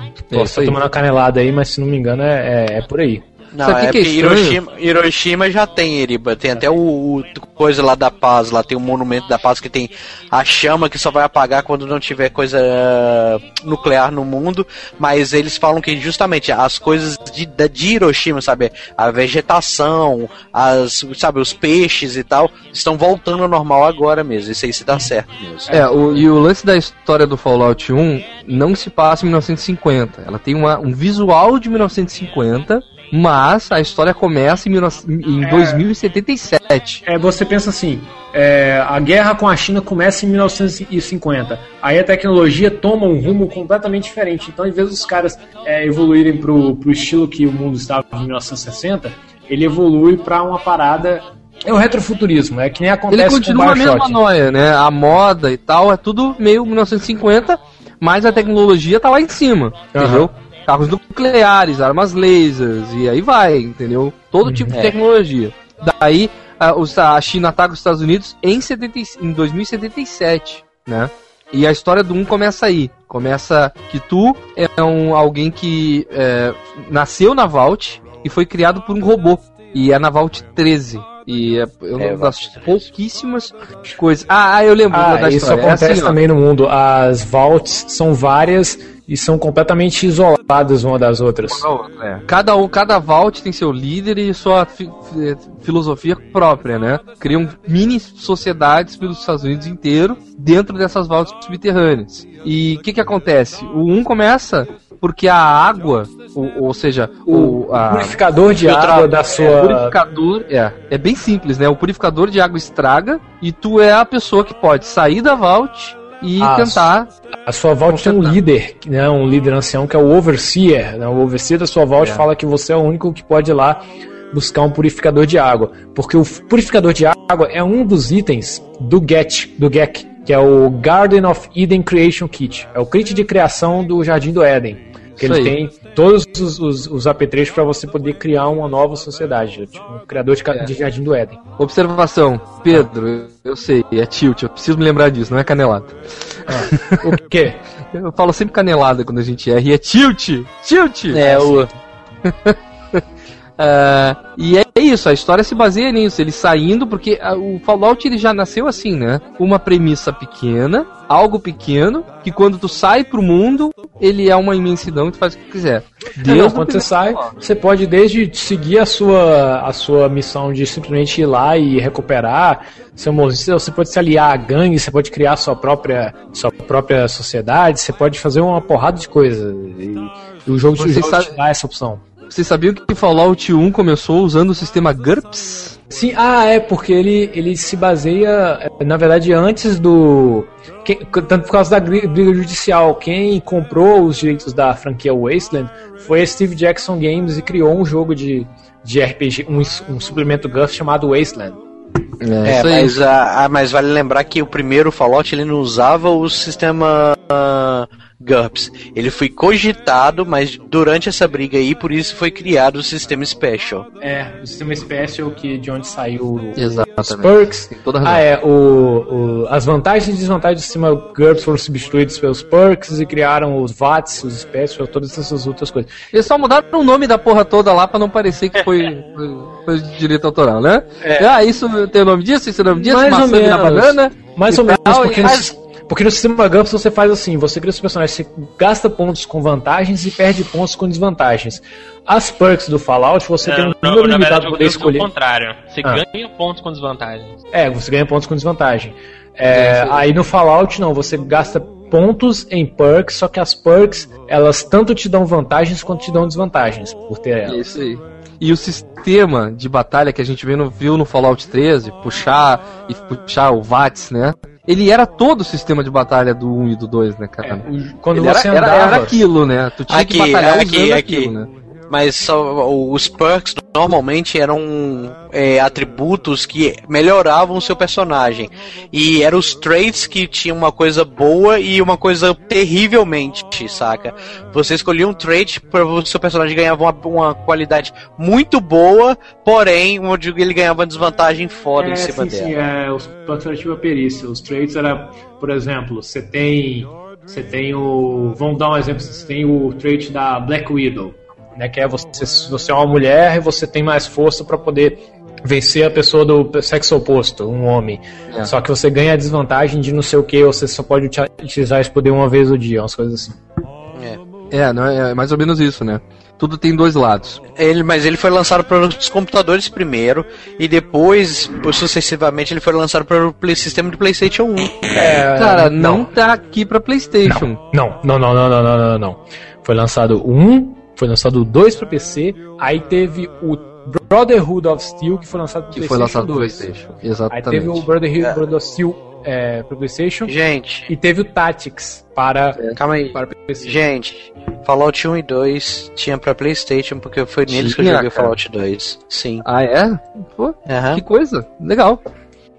É Posso estar tomando uma canelada aí, mas se não me engano é, é, é por aí. Não, Sabe é que que é? Hiroshima, Hiroshima já tem, Eriba. Tem até o, o coisa lá da paz, lá tem o monumento da paz que tem a chama que só vai apagar quando não tiver coisa eh, nuclear no mundo. Mas eles falam que justamente as coisas de, de Hiroshima, sabe? A vegetação, as, sabe, os peixes e tal, estão voltando ao normal agora mesmo. Isso aí se dá certo mesmo. É, o, e o lance da história do Fallout 1 não se passa em 1950. Ela tem uma, um visual de 1950, mas a história começa em, 19 em 2077. É, você pensa assim, é, a guerra com a China começa em 1950. Aí a tecnologia toma um rumo completamente diferente. Então, em vez dos caras é, evoluírem pro, pro estilo que o mundo estava em 1960, ele evolui para uma parada. É o retrofuturismo, é que nem Ele acontece com o continua a mesma noia, né? A moda e tal, é tudo meio 1950, mas a tecnologia tá lá em cima, Aham. entendeu? Carros nucleares, armas lasers, e aí vai, entendeu? Todo tipo de É. tecnologia. Daí, a, China ataca os Estados Unidos em, 70, e- em 2077, né? E a história do 1 começa aí. Começa que tu é um, alguém que é, nasceu na Vault e foi criado por um robô. E é na Vault 13. E é, é uma É, das pouquíssimas coisas. Ah, ah, eu lembro Ah, da isso história. É acontece assim, ó. também no mundo. As vaults são várias e são completamente isoladas uma das outras. Cada, um, cada vault tem seu líder e sua fi- fi- filosofia própria, né? Criam mini sociedades pelos Estados Unidos inteiro dentro dessas vaults subterrâneas. E o que que acontece? O 1 começa porque a água, ou, ou seja, o, a, Purificador de água da o sua. purificador é, é bem simples, né? O purificador de água estraga e tu é a pessoa que pode sair da vault e Ah, tentar A sua vault tem um líder, né, um líder ancião que é o Overseer. Né? O Overseer da sua vault É. fala que você é o único que pode ir lá buscar um purificador de água. Porque o purificador de água é um dos itens do GET, do GEC, que é o Garden of Eden Creation Kit. É o kit de criação do Jardim do Éden. Que ele tem todos os, os, os apetrechos para você poder criar uma nova sociedade. Tipo, um criador de, É. de Jardim do Éden. Observação, Pedro, eu sei, é tilt, eu preciso me lembrar disso, não é canelada. O quê? [LAUGHS] Eu falo sempre canelada quando a gente erra, e é tilt! Tilt! É, o. [LAUGHS] Ah, e é isso, a história se baseia nisso, ele saindo, porque ah, o Fallout ele já nasceu assim, né? Uma premissa pequena, algo pequeno, que quando tu sai pro mundo, ele é uma imensidão e tu faz o que quiser. Não, Desde o quando você sai, Fallout. você pode desde seguir a sua, a sua missão de simplesmente ir lá e recuperar seu monstro, você pode se aliar a gangue, você pode criar sua própria, sua própria sociedade, você pode fazer uma porrada de coisa. E, e o jogo, o jogo te dá essa opção. Vocês sabiam que Fallout 1 começou usando o sistema GURPS? Sim, ah, é, porque ele, ele se baseia, eh, na verdade, antes do. quem- tanto por causa da briga judicial. Quem comprou os direitos da franquia Wasteland foi a Steve Jackson Games e criou um jogo de, de RPG, um, um suplemento GURPS chamado Wasteland. É, aí. mas, ah, ah, mas vale lembrar que o primeiro Fallout ele não usava o sistema ah, GURPS. Ele foi cogitado, mas durante essa briga aí, por isso foi criado o sistema Special. É, o sistema Special que, de onde saiu o- os Exatamente. perks. Tem toda razão. Ah, é, o, o- as vantagens e desvantagens do sistema GURPS foram substituídos pelos perks e criaram os VATs, os Special, todas essas outras coisas. Eles só mudaram o nome da porra toda lá pra não parecer que foi, [LAUGHS] foi, foi direito autoral, né? Ah, isso tem o nome disso, o nome disso, Mais ou maçã na menos. banana. Mais ou menos, porque, e- no, porque no sistema GURPS você faz assim, você cria os personagens, você gasta pontos com vantagens e perde pontos com desvantagens. As perks do Fallout, você tem um Não, número na limitado para poder fiz o escolher. contrário. Você Ah. ganha pontos com desvantagens. É, você ganha pontos com desvantagem. É, aí no Fallout não, você gasta pontos em perks, só que as perks, elas tanto te dão vantagens quanto te dão desvantagens por ter elas. Isso aí. E o sistema de batalha que a gente viu no, viu no Fallout 13, puxar e puxar o VATS, né? Ele era todo o sistema de batalha do 1 e do 2, né, É, cara? o- quando Ele você era, era, andava, era aquilo, né? Tu tinha que Aqui, batalhar aqui, usando aqui. aquilo, né? Mas os perks normalmente eram é, atributos que melhoravam o seu personagem. E eram os traits que tinham uma coisa boa e uma coisa terrivelmente, saca? Você escolhia um trait para o seu personagem ganhava uma, uma qualidade muito boa, porém, onde ele ganhava uma desvantagem foda em É, cima sim, dela. sim, é, os pontos relativos à perícia. Os traits era, por exemplo, você tem. Você tem o. Vamos dar um exemplo, você tem o trait da Black Widow. Né, que é você, você é uma mulher e você tem mais força para poder vencer a pessoa do sexo oposto, um homem. É. Só que você ganha a desvantagem de não sei o que, você só pode uti- utilizar esse poder uma vez ao dia, umas coisas assim. É, não, é mais ou menos isso, né? Tudo tem dois lados. Ele, mas ele foi lançado para os computadores primeiro e depois, sucessivamente, ele foi lançado para o play- sistema de PlayStation 1. É, Cara, não, tá aqui pra PlayStation. Não, não, não, não, não, não, não, não. Foi lançado 1, foi lançado o 2 pra PC, aí teve o Brotherhood of Steel, que foi lançado pro Que foi PlayStation lançado pro 2. PlayStation. Aí Exatamente. teve o Brotherhood, Brotherhood of Steel é, pro PlayStation Gente, e teve o Tactics para, calma aí. para PC. Gente, Fallout 1 e 2 tinha pra PlayStation, porque foi neles que eu Tinha, joguei o cara. Fallout 2. Sim. Ah, é? Pô, Aham. que coisa. Legal.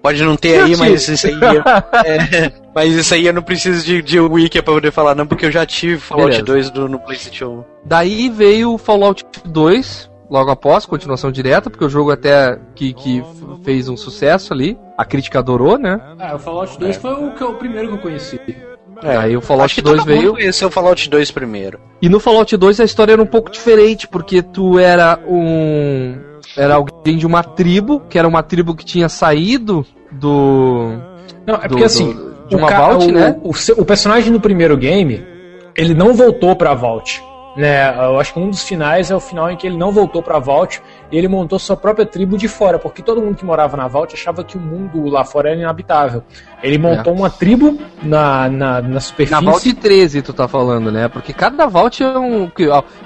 Pode não ter aí, mas isso aí. [LAUGHS] é, mas isso aí eu não preciso de, de wiki pra poder falar, não, porque eu já tive Fallout Beleza. 2 do, no PlayStation 1. Daí veio o Fallout 2, logo após, continuação direta, porque o jogo até que, que fez um sucesso ali. A crítica adorou, né? Ah, o Fallout 2 foi o, que, eu- o primeiro que eu conheci. É, aí o Acho Fallout que 2 todo mundo veio. conheceu o Fallout 2 primeiro. E no Fallout 2 a história era um pouco diferente, porque tu era um. Era alguém de uma tribo, que era uma tribo que tinha saído do. Não, é do- porque assim, do- de o uma ca- Vault, o, né? O, seu- o personagem no primeiro game, ele não voltou pra Vault. Né, eu acho que um dos finais é o final em que ele não voltou pra Vault e ele montou sua própria tribo de fora, porque todo mundo que morava na Vault achava que o mundo lá fora era inabitável. Ele montou uma tribo na, na, na Na superfície. Vault 13 tu tá falando, né? Porque cada Vault é um.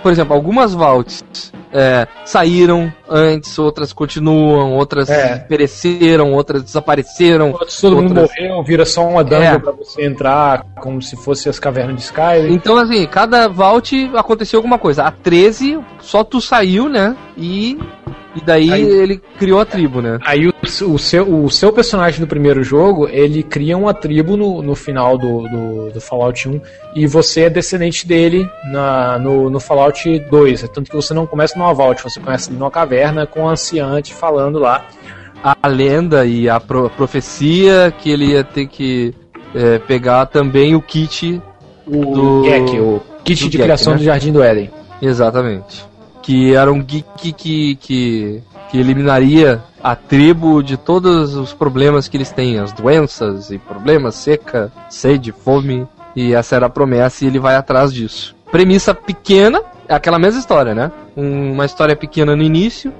Por exemplo, algumas Vaults é, saíram antes, outras continuam, outras É. pereceram, outras desapareceram. Todo mundo outras- morreu, vira só uma dungeon É. pra você entrar, como se fosse as cavernas de Skyrim. Então, assim, cada Vault aconteceu alguma coisa. A 13, só tu saiu, né? E. E daí Aí- ele criou a tribo, né? Aí o, o seu, o seu personagem no primeiro jogo, ele cria uma tribo no, no final do, do, do Fallout 1 e você é descendente dele na, no, no Fallout 2. Tanto que você não começa numa vault, você começa numa caverna com o anciante falando lá. A lenda e a pro- profecia que ele ia ter que é, pegar também o kit O Do- Gek, o kit do de Gek, criação né? do Jardim do Éden. Exatamente. Que era um geek que, que, que eliminaria a tribo de todos os problemas que eles têm, as doenças e problemas, seca, sede, fome. E essa era a promessa e ele vai atrás disso. Premissa pequena, é aquela mesma história, né? Um- uma história pequena no início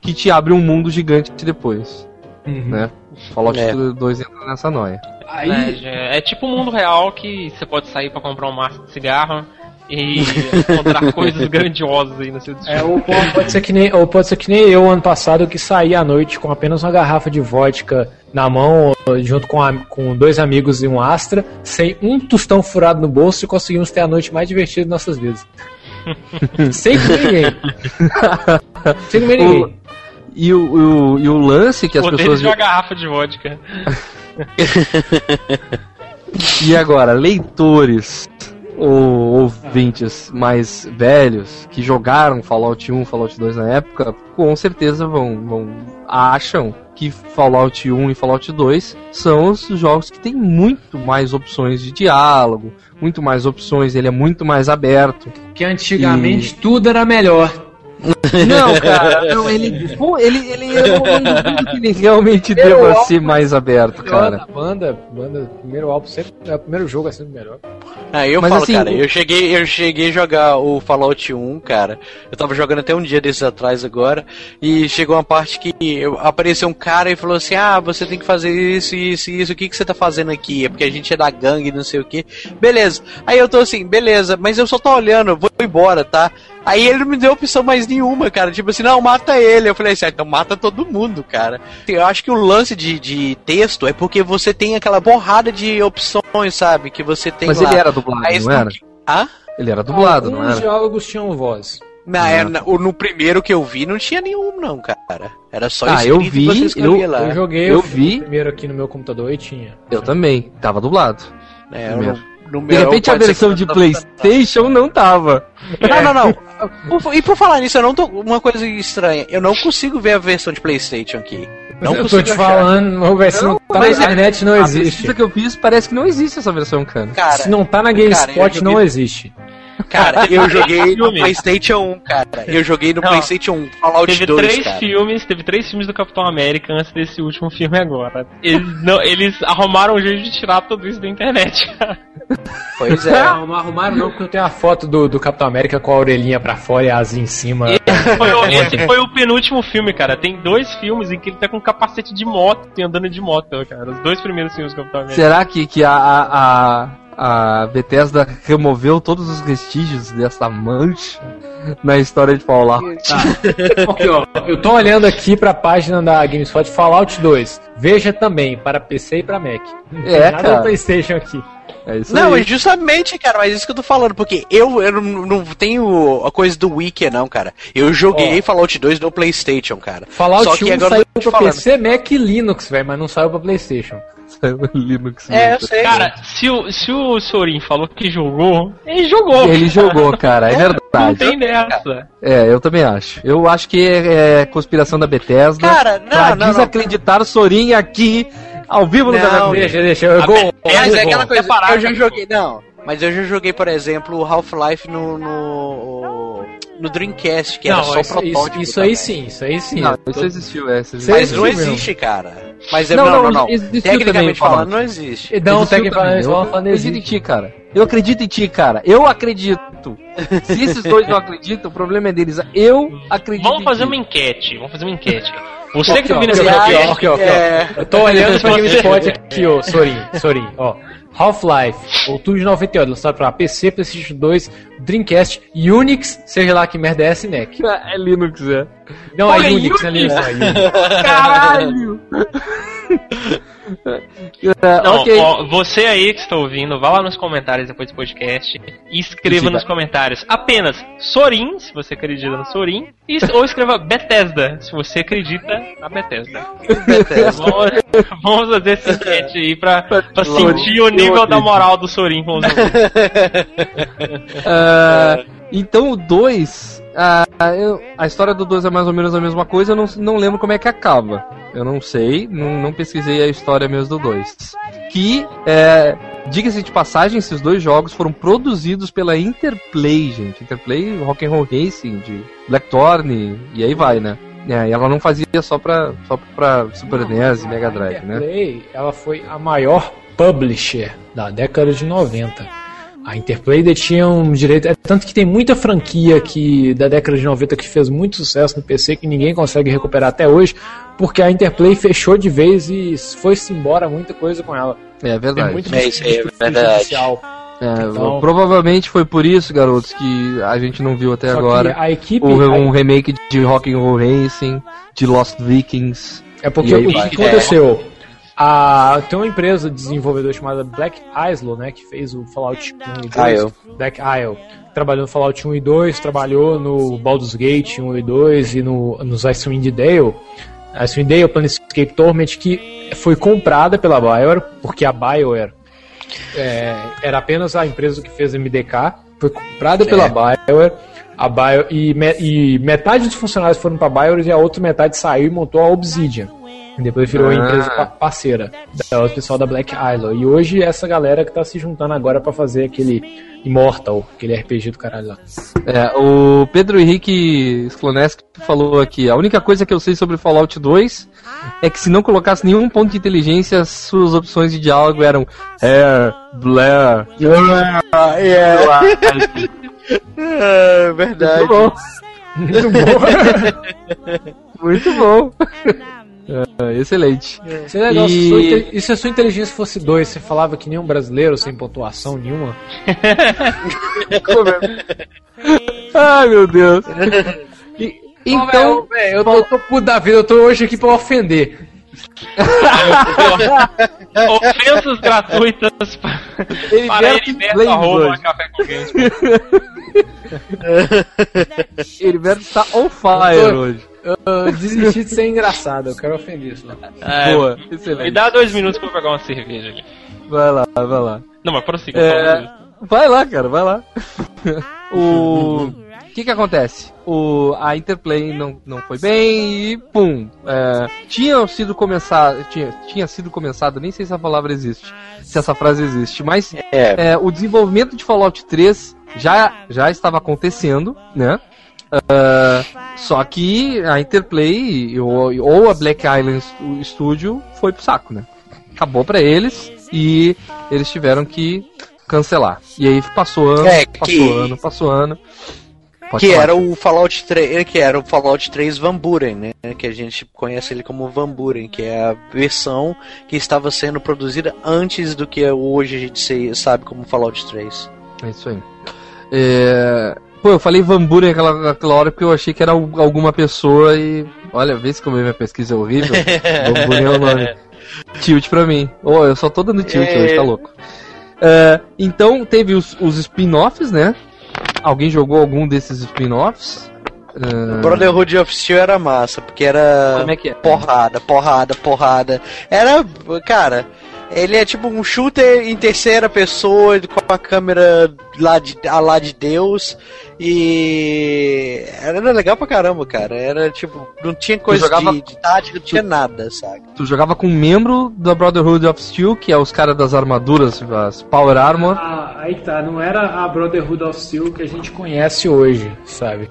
que te abre um mundo gigante depois, né? Fallout É. 2 entra nessa noia. Aí, É, é tipo o mundo real que você pode sair pra comprar um maço de cigarro e encontrar [LAUGHS] coisas grandiosas aí no seu destino. É, ou pode, ser que nem, ou pode ser que nem eu ano passado que saí à noite com apenas uma garrafa de vodka na mão, junto com, a- com dois amigos e um Astra, sem um tostão furado no bolso e conseguimos ter a noite mais divertida de nossas vidas. [LAUGHS] sem comer ninguém. [LAUGHS] sem comer ninguém. E o, o- e o lance que as Poder pessoas. de uma garrafa de vodka. E agora, leitores ou ouvintes mais velhos que jogaram Fallout 1, Fallout 2 na época, com certeza vão, vão acham que Fallout 1 e Fallout 2 são os jogos que têm muito mais opções de diálogo, muito mais opções, ele é muito mais aberto. Que antigamente tudo era melhor. Não, [LAUGHS] cara, não, ele, pô, ele, ele eu não duvido que ele realmente deva ser mais aberto, cara. Banda, banda, primeiro álbum sempre, é, o primeiro jogo é sempre melhor. Aí eu Mas falo, assim, cara, o- eu cheguei, eu cheguei a jogar o Fallout 1, cara. Eu tava jogando até um dia desses atrás agora. E chegou uma parte que eu- apareceu um cara e falou assim: Ah, você tem que fazer isso, isso, isso. O que, que você tá fazendo aqui? É porque a gente é da gangue, não sei o que. Beleza. Aí eu tô assim, beleza, mas eu só tô olhando, eu vou embora, tá? Aí ele não me deu opção mais nenhuma, cara. Tipo assim, não, mata ele. Eu falei assim, ah, então mata todo mundo, cara. Eu acho que o lance de, de texto é porque você tem aquela borrada de opções, sabe? Que você tem Mas lá. ele era dublado, Aí não era? Hã? Ele era dublado, não Alguns era? diálogos tinham voz. Na, é, na- o- no primeiro que eu vi não tinha nenhum, não, cara. Era só Ah, eu vi, escrevia eu- lá. Eu joguei eu o vi. primeiro aqui no meu computador e tinha. Eu também, tava dublado. É, primeiro. no- no De meu repente a versão de não- Playstation não tava. Não, não, não. Por- E por falar nisso, eu não tô. Uma coisa estranha, eu não consigo ver a versão de Playstation aqui. Não eu tô te achar. falando, velho, se não, Não, tá na a- internet não A existe. pesquisa que eu fiz parece que não existe essa versão, cara. Cara, se não tá na GameSpot, não existe. Cara, eu joguei no. Playstation 1, cara. Eu joguei no Não. Playstation 1, Fallout Teve 2, três cara. filmes, teve três filmes do Capitão América antes desse último filme agora. Eles, não, eles arrumaram um jeito de tirar tudo isso da internet, cara. Pois é. Não, não arrumaram não, porque eu tenho a foto do, do Capitão América com a orelhinha pra fora e a asa em cima. Esse [LAUGHS] foi, o, esse foi o penúltimo filme, cara. Tem dois filmes em que ele tá com capacete de moto e andando de moto, cara. Os dois primeiros filmes do Capitão América. Será que, que a, a, a, Bethesda removeu todos os vestígios dessa mancha na história de Fallout? [LAUGHS] Ó, eu tô olhando aqui pra página da GameSpot Fallout 2. Veja também, para PC e pra Mac. Não tem É, nada cara. do Playstation aqui. É isso Não, aí. é justamente, cara, mas isso que eu tô falando, porque eu, eu não, não tenho a coisa do Wiki, não, cara. Eu joguei Ó. Fallout 2 no Playstation, cara. Fallout Só que 1 agora saiu pra falando. PC, Mac e Linux, velho, mas não saiu pra Playstation. [LAUGHS] Linux. É, eu sei. Cara, se o, se o Sorin falou que jogou, ele jogou. Ele jogou, cara, é Não verdade. tem dessa. É, eu também acho. Eu acho que é, é conspiração da Bethesda Cara, não, pra não, não. desacreditar o Sorin aqui, ao vivo no Não, Deixa, deixa, eu vou. Mas é aquela coisa, separar, eu já cara. joguei, não, mas eu já joguei, por exemplo, o Half-Life no, no, no Dreamcast, que era Não, só isso, protótipo isso, isso aí sim, isso aí sim. Não, Eu isso tô- existiu, é. Isso Isso Mas existiu. não existiu mesmo. existe, cara. Mas é, Não, não, não, não, não. existiu Tecnicamente também, falando, não existe. Não, Existiu tecnicamente falando, Eu falando acredito em existe. ti, cara. Eu acredito em ti, cara. Eu acredito. Se esses dois não acreditam, o problema é deles. Eu acredito Vamos em fazer ti. uma enquete. Vamos fazer uma enquete. Você Aqui, que tá aqui, esse ó, podcast. aqui, ó, aqui, ó. É. Eu tô olhando pra GameSpot aqui, ó, Sorin, Sorin, ó. Half-Life, outubro de 98, lançado pra PC, PlayStation 2, Dreamcast, Unix, seja lá que merda é essa, NEC. É Linux, é. Não, Porra, é é Unix, é? Linux. é Unix. Caralho! [LAUGHS] É, Não, ok. ó, você aí que está ouvindo, vá lá nos comentários depois do podcast e escreva nos comentários apenas Sorin, se você acredita no Sorin, e, ou escreva Bethesda, se você acredita na Bethesda. Vamos, vamos fazer esse enquete aí pra, pra sentir o nível da moral do Sorin com os [LAUGHS] Ah, então o 2. ah, eu- a história do 2 é mais ou menos a mesma coisa, eu não, não lembro como é que acaba. Eu não sei, não, não pesquisei a história mesmo do 2. Que, é, diga-se de passagem, esses dois jogos foram produzidos pela Interplay, gente. Interplay, Rock'n'Roll Racing, de Blackthorn, e aí vai, né? É, e ela não fazia só pra, só pra Super NES e Mega Drive, né? Interplay, ela foi a maior publisher da década de 90. A Interplay detinha um direito. É tanto que tem muita franquia que da década de 90 que fez muito sucesso no PC que ninguém consegue recuperar até hoje, porque a Interplay fechou de vez e foi-se embora muita coisa com ela. É Tem verdade. muito É, isso aí é verdade. É, Então- provavelmente foi por isso, garotos, que a gente não viu até agora. a equipe. O, a- um remake de Rock'n'Roll Racing, de Lost Vikings. É porque E aí o que vai. aconteceu? A, tem uma empresa desenvolvedora chamada Black Isle, né, que fez o Fallout 1 e 2. Isle. Black Isle. Trabalhou no Fallout 1 e 2, trabalhou no Baldur's Gate 1 e 2 e no, nos Icewind Dale. Icewind Dale, Planescape Torment, que foi comprada pela BioWare, porque a BioWare é, era apenas a empresa que fez MDK, foi comprada pela BioWare. A Bio, e, me- e metade dos funcionários foram para a BioWare e a outra metade saiu e montou a Obsidian. Depois virou a Ah. empresa pa- parceira da- o pessoal da Black Isle. E hoje essa galera que tá se juntando agora para fazer aquele Immortal, aquele RPG do caralho lá. É, o Pedro Henrique Skloneski falou aqui: a única coisa que eu sei sobre Fallout 2 é que se não colocasse nenhum ponto de inteligência, as suas opções de diálogo eram Hair, Blair. É verdade. Muito bom. [LAUGHS] Muito bom. Muito [LAUGHS] bom. É, excelente. Isso é legal, E- e se a sua inteligência fosse 2, você falava que nem um brasileiro sem pontuação nenhuma? [LAUGHS] Ai, meu Deus. E- então, eu, tô, eu tô puto da vida, eu tô hoje aqui pra ofender. [LAUGHS] Ofensas gratuitas [LAUGHS] para, para Heriberto arroba café com games. Heriberto está on fire hoje. Eu desisti de ser engraçado, eu quero ofender isso. É, Boa, Me excelente. dá dois minutos pra eu pegar uma cerveja aqui. Vai lá, vai lá. Não, mas prossiga. É, vai lá, cara, vai lá. o que que acontece? O, a Interplay não, não foi bem e pum. É, tinha sido começado, tinha, tinha sido começado, nem sei se a palavra existe, se essa frase existe, mas É. é, o desenvolvimento de Fallout 3 já, já estava acontecendo, né? Ah, só que a Interplay ou, ou a Black Island Studio foi pro saco, né? Acabou pra eles e eles tiveram que cancelar. E aí passou ano, É, passou que- ano, passou ano. Pode Que falar. era o Fallout 3, que era o Fallout 3 Van Buren, né? Que a gente conhece ele como Van Buren, que é a versão que estava sendo produzida antes do que hoje a gente sabe como Fallout 3. É isso aí. É, Pô, eu falei Van Buren aquela, aquela hora porque eu achei que era al- alguma pessoa e. Olha, vê se como a minha pesquisa é horrível. [LAUGHS] Van Buren é o nome. Tilt pra mim. Oh, eu só tô dando tilt É. hoje, tá louco. É, então teve os, os spin-offs, né? Alguém jogou algum desses spin-offs? É, Brotherhood of Steel era massa, porque era Como é que é? porrada, porrada, porrada. Era, cara, ele é tipo um shooter em terceira pessoa com a câmera lá de, a lá de Deus e era legal pra caramba, cara. Era tipo, não tinha coisa jogava- de, de tática, não tinha nada, sabe? Tu jogava com um membro da Brotherhood of Steel, que é os caras das armaduras, as Power Armor. Ah, aí tá, não era a Brotherhood of Steel que a gente conhece hoje, sabe?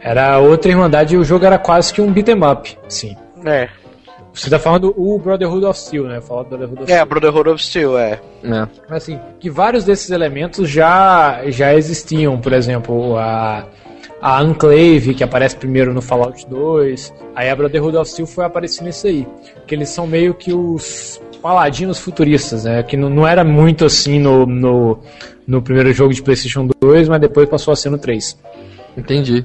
Era outra irmandade e o jogo era quase que um beat'em up, sim. É. Você tá falando o Brotherhood of Steel, né? Falar do Brotherhood of É, Steel. Brotherhood of Steel, é. né? assim, que vários desses elementos já, já existiam, por exemplo, a, a Enclave, que aparece primeiro no Fallout 2, aí a Brotherhood of Steel foi aparecendo nisso aí, que eles são meio que os paladinos futuristas, né? Que não, não era muito assim no, no, no primeiro jogo de PlayStation 2, mas depois passou a ser no 3. Entendi.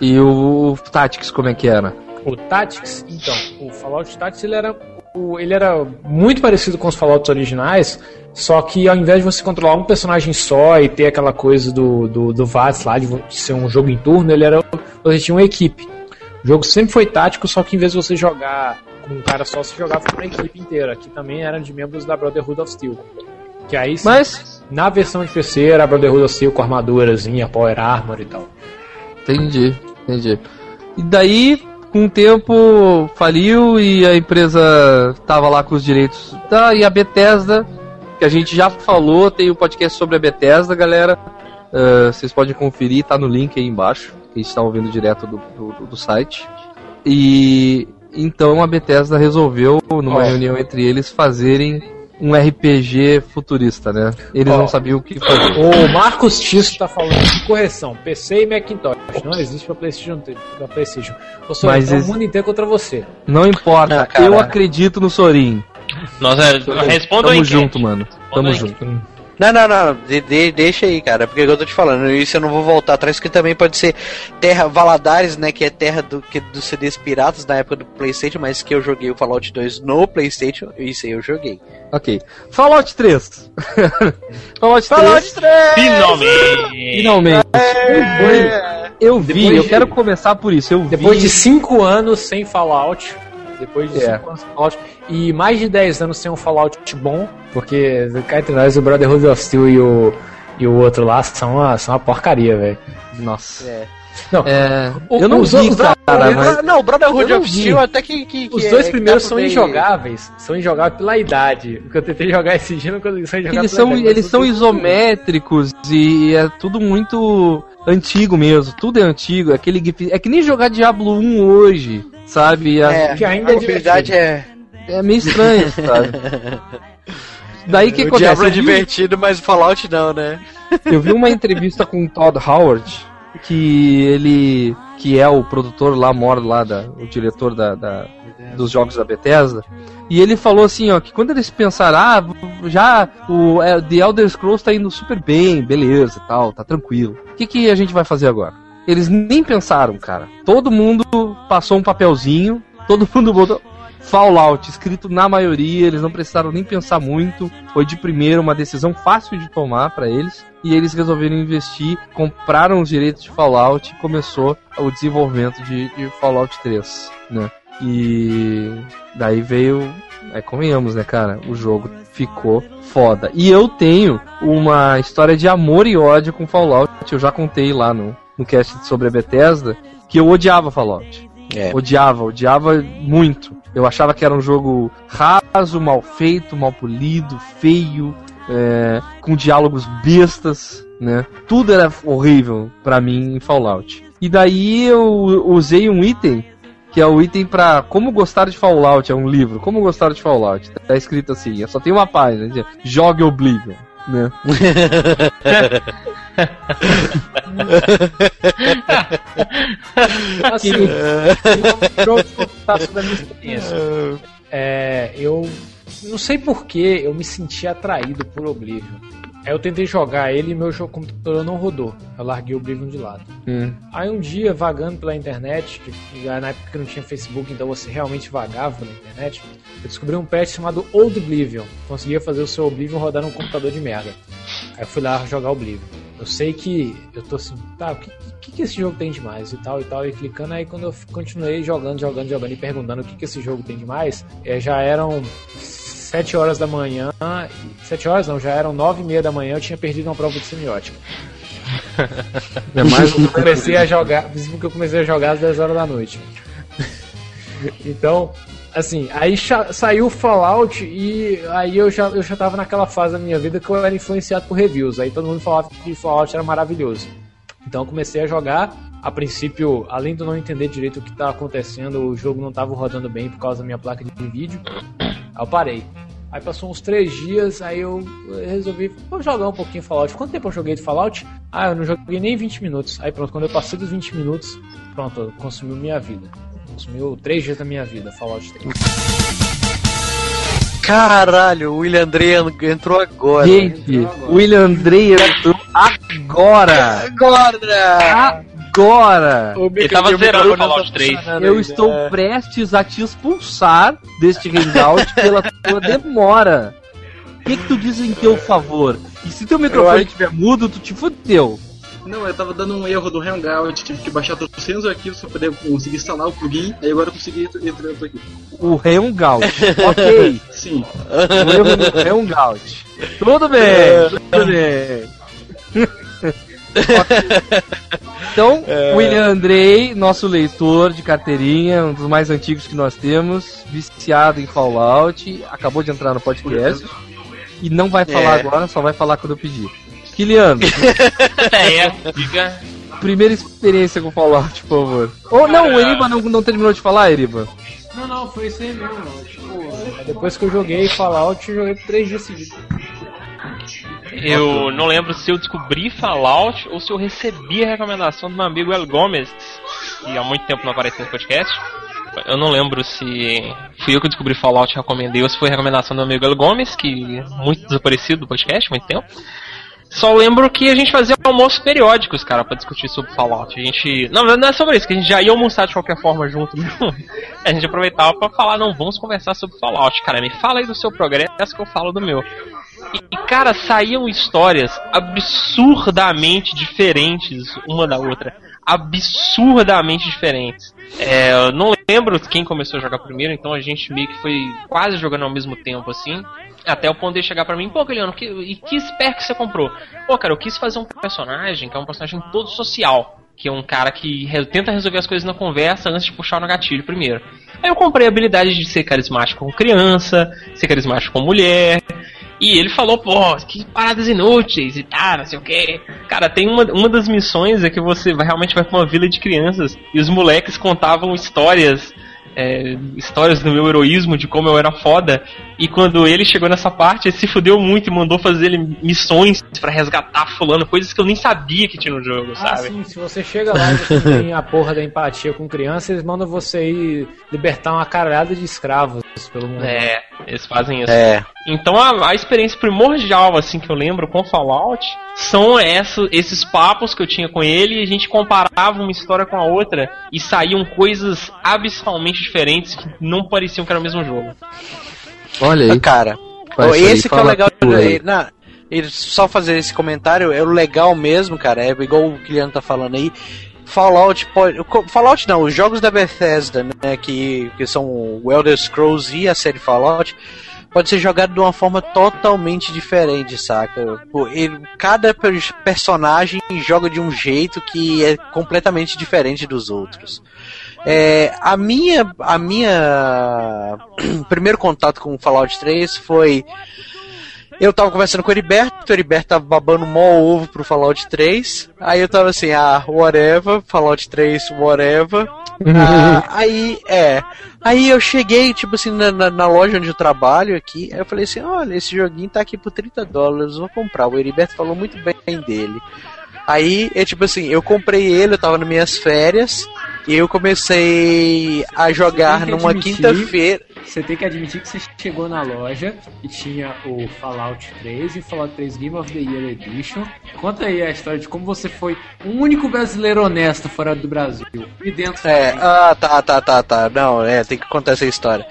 E o Tactics, como é que era? O Tactics, então, o Fallout Tactics ele era, o- ele era muito parecido com os Fallouts originais, só que ao invés de você controlar um personagem só e ter aquela coisa do, do, do VATS lá, de ser um jogo em turno, ele era. Você tinha uma equipe. O jogo sempre foi tático, só que em vez de você jogar com um cara só, você jogava com uma equipe inteira, que também era de membros da Brotherhood of Steel. Que aí sim, Mas, na versão de PC era a Brotherhood of Steel com armadurazinha, Power Armor e tal. entendi, entendi. E daí, com o tempo, faliu e a empresa tava lá com os direitos. Da, e a Bethesda, que a gente já falou, tem o podcast sobre a Bethesda, galera. Ah, vocês podem conferir, tá no link aí embaixo, que a gente tá ouvindo direto do, do, do site. E então a Bethesda resolveu, numa Ó. reunião entre eles, fazerem um RPG futurista, né? Eles Ó. não sabiam o que fazer. O Marcos Tisso tá falando de correção. PC e Macintosh. Não existe pra PlayStation. Pra PlayStation. Sônia, Mas tá o mundo inteiro contra você. Não importa, Ah, cara. eu acredito no Sorin. Nós é, responda Tamo junto, mano. Tamo junto. Não, não, não, de- de- deixa aí, cara, porque eu tô te falando, isso eu não vou voltar atrás, que também pode ser Terra Valadares, né, que é terra do, que, dos CDs piratas na época do Playstation, mas que eu joguei o Fallout 2 no Playstation, isso aí eu joguei. Ok. Fallout 3. [LAUGHS] Fallout 3. Finalmente! Finalmente. Eu vi, Depois eu de- quero começar por isso. Eu Depois vi. de 5 anos sem Fallout. Depois de 5 É. anos sem Fallout. E mais de 10 anos sem um Fallout bom. Porque, cá entre nós, o Brotherhood of Steel e o, e o outro lá são uma, são uma porcaria, velho. Nossa. Não, É, O- eu não os vi, cara, Ah, mas. não, o Brotherhood of. Steel até que. que, que Os é- dois que primeiros são ver- injogáveis. São injogáveis pela idade. O que eu tentei jogar esse dia não consegui são injogáveis Eles são, idade, eles são isométricos e é tudo muito antigo mesmo. Tudo é antigo. Aquele gif- é que nem jogar Diablo 1 hoje, sabe? A- É, Que ainda a é mobilidade é. É meio estranho, [LAUGHS] sabe? Daí o que o acontece? Diablo é Eu vi- divertido, mas o Fallout não, né? Eu vi uma entrevista com o Todd Howard, que ele, que é o produtor lá, mora lá, da, o diretor da, da- dos jogos da Bethesda, e ele falou assim, ó, que quando eles pensaram, ah, já o é, The Elder Scrolls tá indo super bem, beleza, tal, tá tranquilo. O que, que a gente vai fazer agora? Eles nem pensaram, cara. Todo mundo passou um papelzinho, todo mundo botou Fallout escrito na maioria, eles não precisaram nem pensar muito. Foi de primeira uma decisão fácil de tomar pra eles e eles resolveram investir, compraram os direitos de Fallout e começou o desenvolvimento de, de Fallout 3, né? E daí veio, é, convenhamos, né, cara? O jogo ficou foda. E eu tenho uma história de amor e ódio com Fallout. Eu já contei lá no, no cast sobre a Bethesda que eu odiava Fallout. É. Odiava, odiava muito. Eu achava que era um jogo raso, mal feito, mal polido, feio, é, com diálogos bestas, né? Tudo era horrível pra mim em Fallout. E daí eu usei um item que é o item pra como gostar de Fallout, é um livro, como gostar de Fallout. Tá escrito assim, só tem uma página, jogue Oblivion, né? [LAUGHS] Assim, eu minha experiência. É, eu não sei porquê, eu me senti atraído por Oblivion. Aí eu tentei jogar ele e meu jogo computador não rodou. Eu larguei o Oblivion de lado. Hum. Aí um dia, vagando pela internet, na época que não tinha Facebook, então você realmente vagava pela internet, eu descobri um patch chamado Old Oblivion. Conseguia fazer o seu Oblivion rodar num computador de merda. Aí eu fui lá jogar Oblivion. Eu sei que eu tô assim, tá, o que, que, que esse jogo tem de mais e tal e tal, e clicando aí quando eu continuei jogando, jogando, jogando e perguntando o que, que esse jogo tem de mais, eh, já eram 7 horas da manhã, 7 horas não, já eram 9 e meia da manhã, eu tinha perdido uma prova de semiótica. É mais Eu comecei a jogar, porque eu comecei a jogar às 10 horas da noite. então, assim, aí saiu o Fallout e aí eu já, eu já tava naquela fase da minha vida que eu era influenciado por reviews. Aí todo mundo falava que Fallout era maravilhoso. Então eu comecei a jogar. A princípio, além de não entender direito o que estava acontecendo, o jogo não estava rodando bem por causa da minha placa de vídeo. Aí eu parei. Aí passou uns três dias, aí eu resolvi vou jogar um pouquinho Fallout. Quanto tempo eu joguei de Fallout? Ah, eu não joguei nem 20 minutos. Aí pronto, quando eu passei dos 20 minutos, pronto, consumiu minha vida. Consumiu três dias da minha vida, Fallout 3. Caralho, o William André entrou agora. Gente, o William Andrei entrou agora! Agora! Agora! Ele tava zerando o Fallout 3. Eu estou prestes a te expulsar deste hangout [LAUGHS] pela tua demora. O que, que tu diz em teu favor? E se teu microfone estiver mudo, tu te fudeu. Não, eu tava dando um erro do Hangout, tive que baixar todos os arquivos pra poder conseguir instalar o plugin, aí agora eu consegui entrar entrar aqui. O hangout. [LAUGHS] ok. Sim. O erro do hangout. Tudo bem, tudo bem. [LAUGHS] [LAUGHS] Então, William Andrei, nosso leitor de carteirinha, um dos mais antigos que nós temos, viciado em Fallout, acabou de entrar no podcast e não vai falar É. agora, só vai falar quando eu pedir. Kiliano, [LAUGHS] É, diga. primeira experiência com Fallout, por favor. Ou não, o Eriba não, não terminou de falar, Eriba? Não, não, foi isso aí mesmo. Tipo, depois que eu joguei Fallout, eu joguei por três dias seguidos. Eu não lembro se eu descobri Fallout ou se eu recebi a recomendação do meu amigo El Gomes, que há muito tempo não aparece nesse podcast. Eu não lembro se fui eu que descobri Fallout e recomendei ou se foi a recomendação do meu amigo El Gomes, que é muito desaparecido do podcast há muito tempo. Só lembro que a gente fazia almoços periódicos, cara, pra discutir sobre Fallout. A gente. Não, não é sobre isso, que a gente já ia almoçar de qualquer forma junto mesmo. [LAUGHS] A gente aproveitava pra falar, não, vamos conversar sobre Fallout. Cara, me fala aí do seu progresso que eu falo do meu. E, cara, saíam histórias absurdamente diferentes uma da outra. Absurdamente diferentes. É, não lembro quem começou a jogar primeiro, então a gente meio que foi quase jogando ao mesmo tempo, assim. Até o ponto de chegar pra mim, pô, Guilherme, que, e que spec que você comprou? Pô, cara, eu quis fazer um personagem que é um personagem todo social. Que é um cara que re- tenta resolver as coisas na conversa antes de puxar no gatilho primeiro. Aí eu comprei a habilidade de ser carismático com criança, ser carismático com mulher. E ele falou, pô, que paradas inúteis e tal, não sei o que. Cara, tem uma, uma das missões é que você vai, realmente vai pra uma vila de crianças e os moleques contavam histórias, é, histórias do meu heroísmo, de como eu era foda. E quando ele chegou nessa parte, ele se fudeu muito e mandou fazer ele missões pra resgatar fulano, coisas que eu nem sabia que tinha no jogo, Ah, sabe? sim, se você chega lá e você [LAUGHS] tem a porra da empatia com criança, eles mandam você ir libertar uma caralhada de escravos pelo mundo. É, eles fazem isso. É. Então a, a experiência primordial, assim, que eu lembro com Fallout, são essa- esses papos que eu tinha com ele e a gente comparava uma história com a outra e saíam coisas abismalmente diferentes que não pareciam que era o mesmo jogo. Olha aí. Cara, esse que é o legal. aí. só fazer esse comentário é o legal mesmo, cara. É igual o Guilherme tá falando aí. Fallout pode. Fallout não, os jogos da Bethesda, né? Que, que são o Elder Scrolls e a série Fallout. Pode ser jogado de uma forma totalmente diferente, saca? Ele- cada per- personagem joga de um jeito que é completamente diferente dos outros. É, a minha, a minha [CLEARS THROAT] primeiro contato com o Fallout 3 foi eu tava conversando com o Heriberto, o Heriberto tava babando mó ovo pro Fallout 3. Aí eu tava assim, ah, whatever, Fallout 3, whatever. [LAUGHS] Ah, aí, é. Aí eu cheguei, tipo assim, na, na- na loja onde eu trabalho aqui. Aí eu falei assim: olha, esse joguinho tá aqui por 30 dólares, vou comprar. O Heriberto falou muito bem dele. Aí, é tipo assim, eu comprei ele, eu tava nas minhas férias. E eu comecei a jogar numa quinta-feira. Você tem que admitir que você chegou na loja e tinha o Fallout 3 e Fallout 3 Game of the Year Edition. Conta aí a história de como você foi o único brasileiro honesto fora do Brasil. E dentro É, ah, tá, tá, tá, tá. Não, é, tem que contar essa história.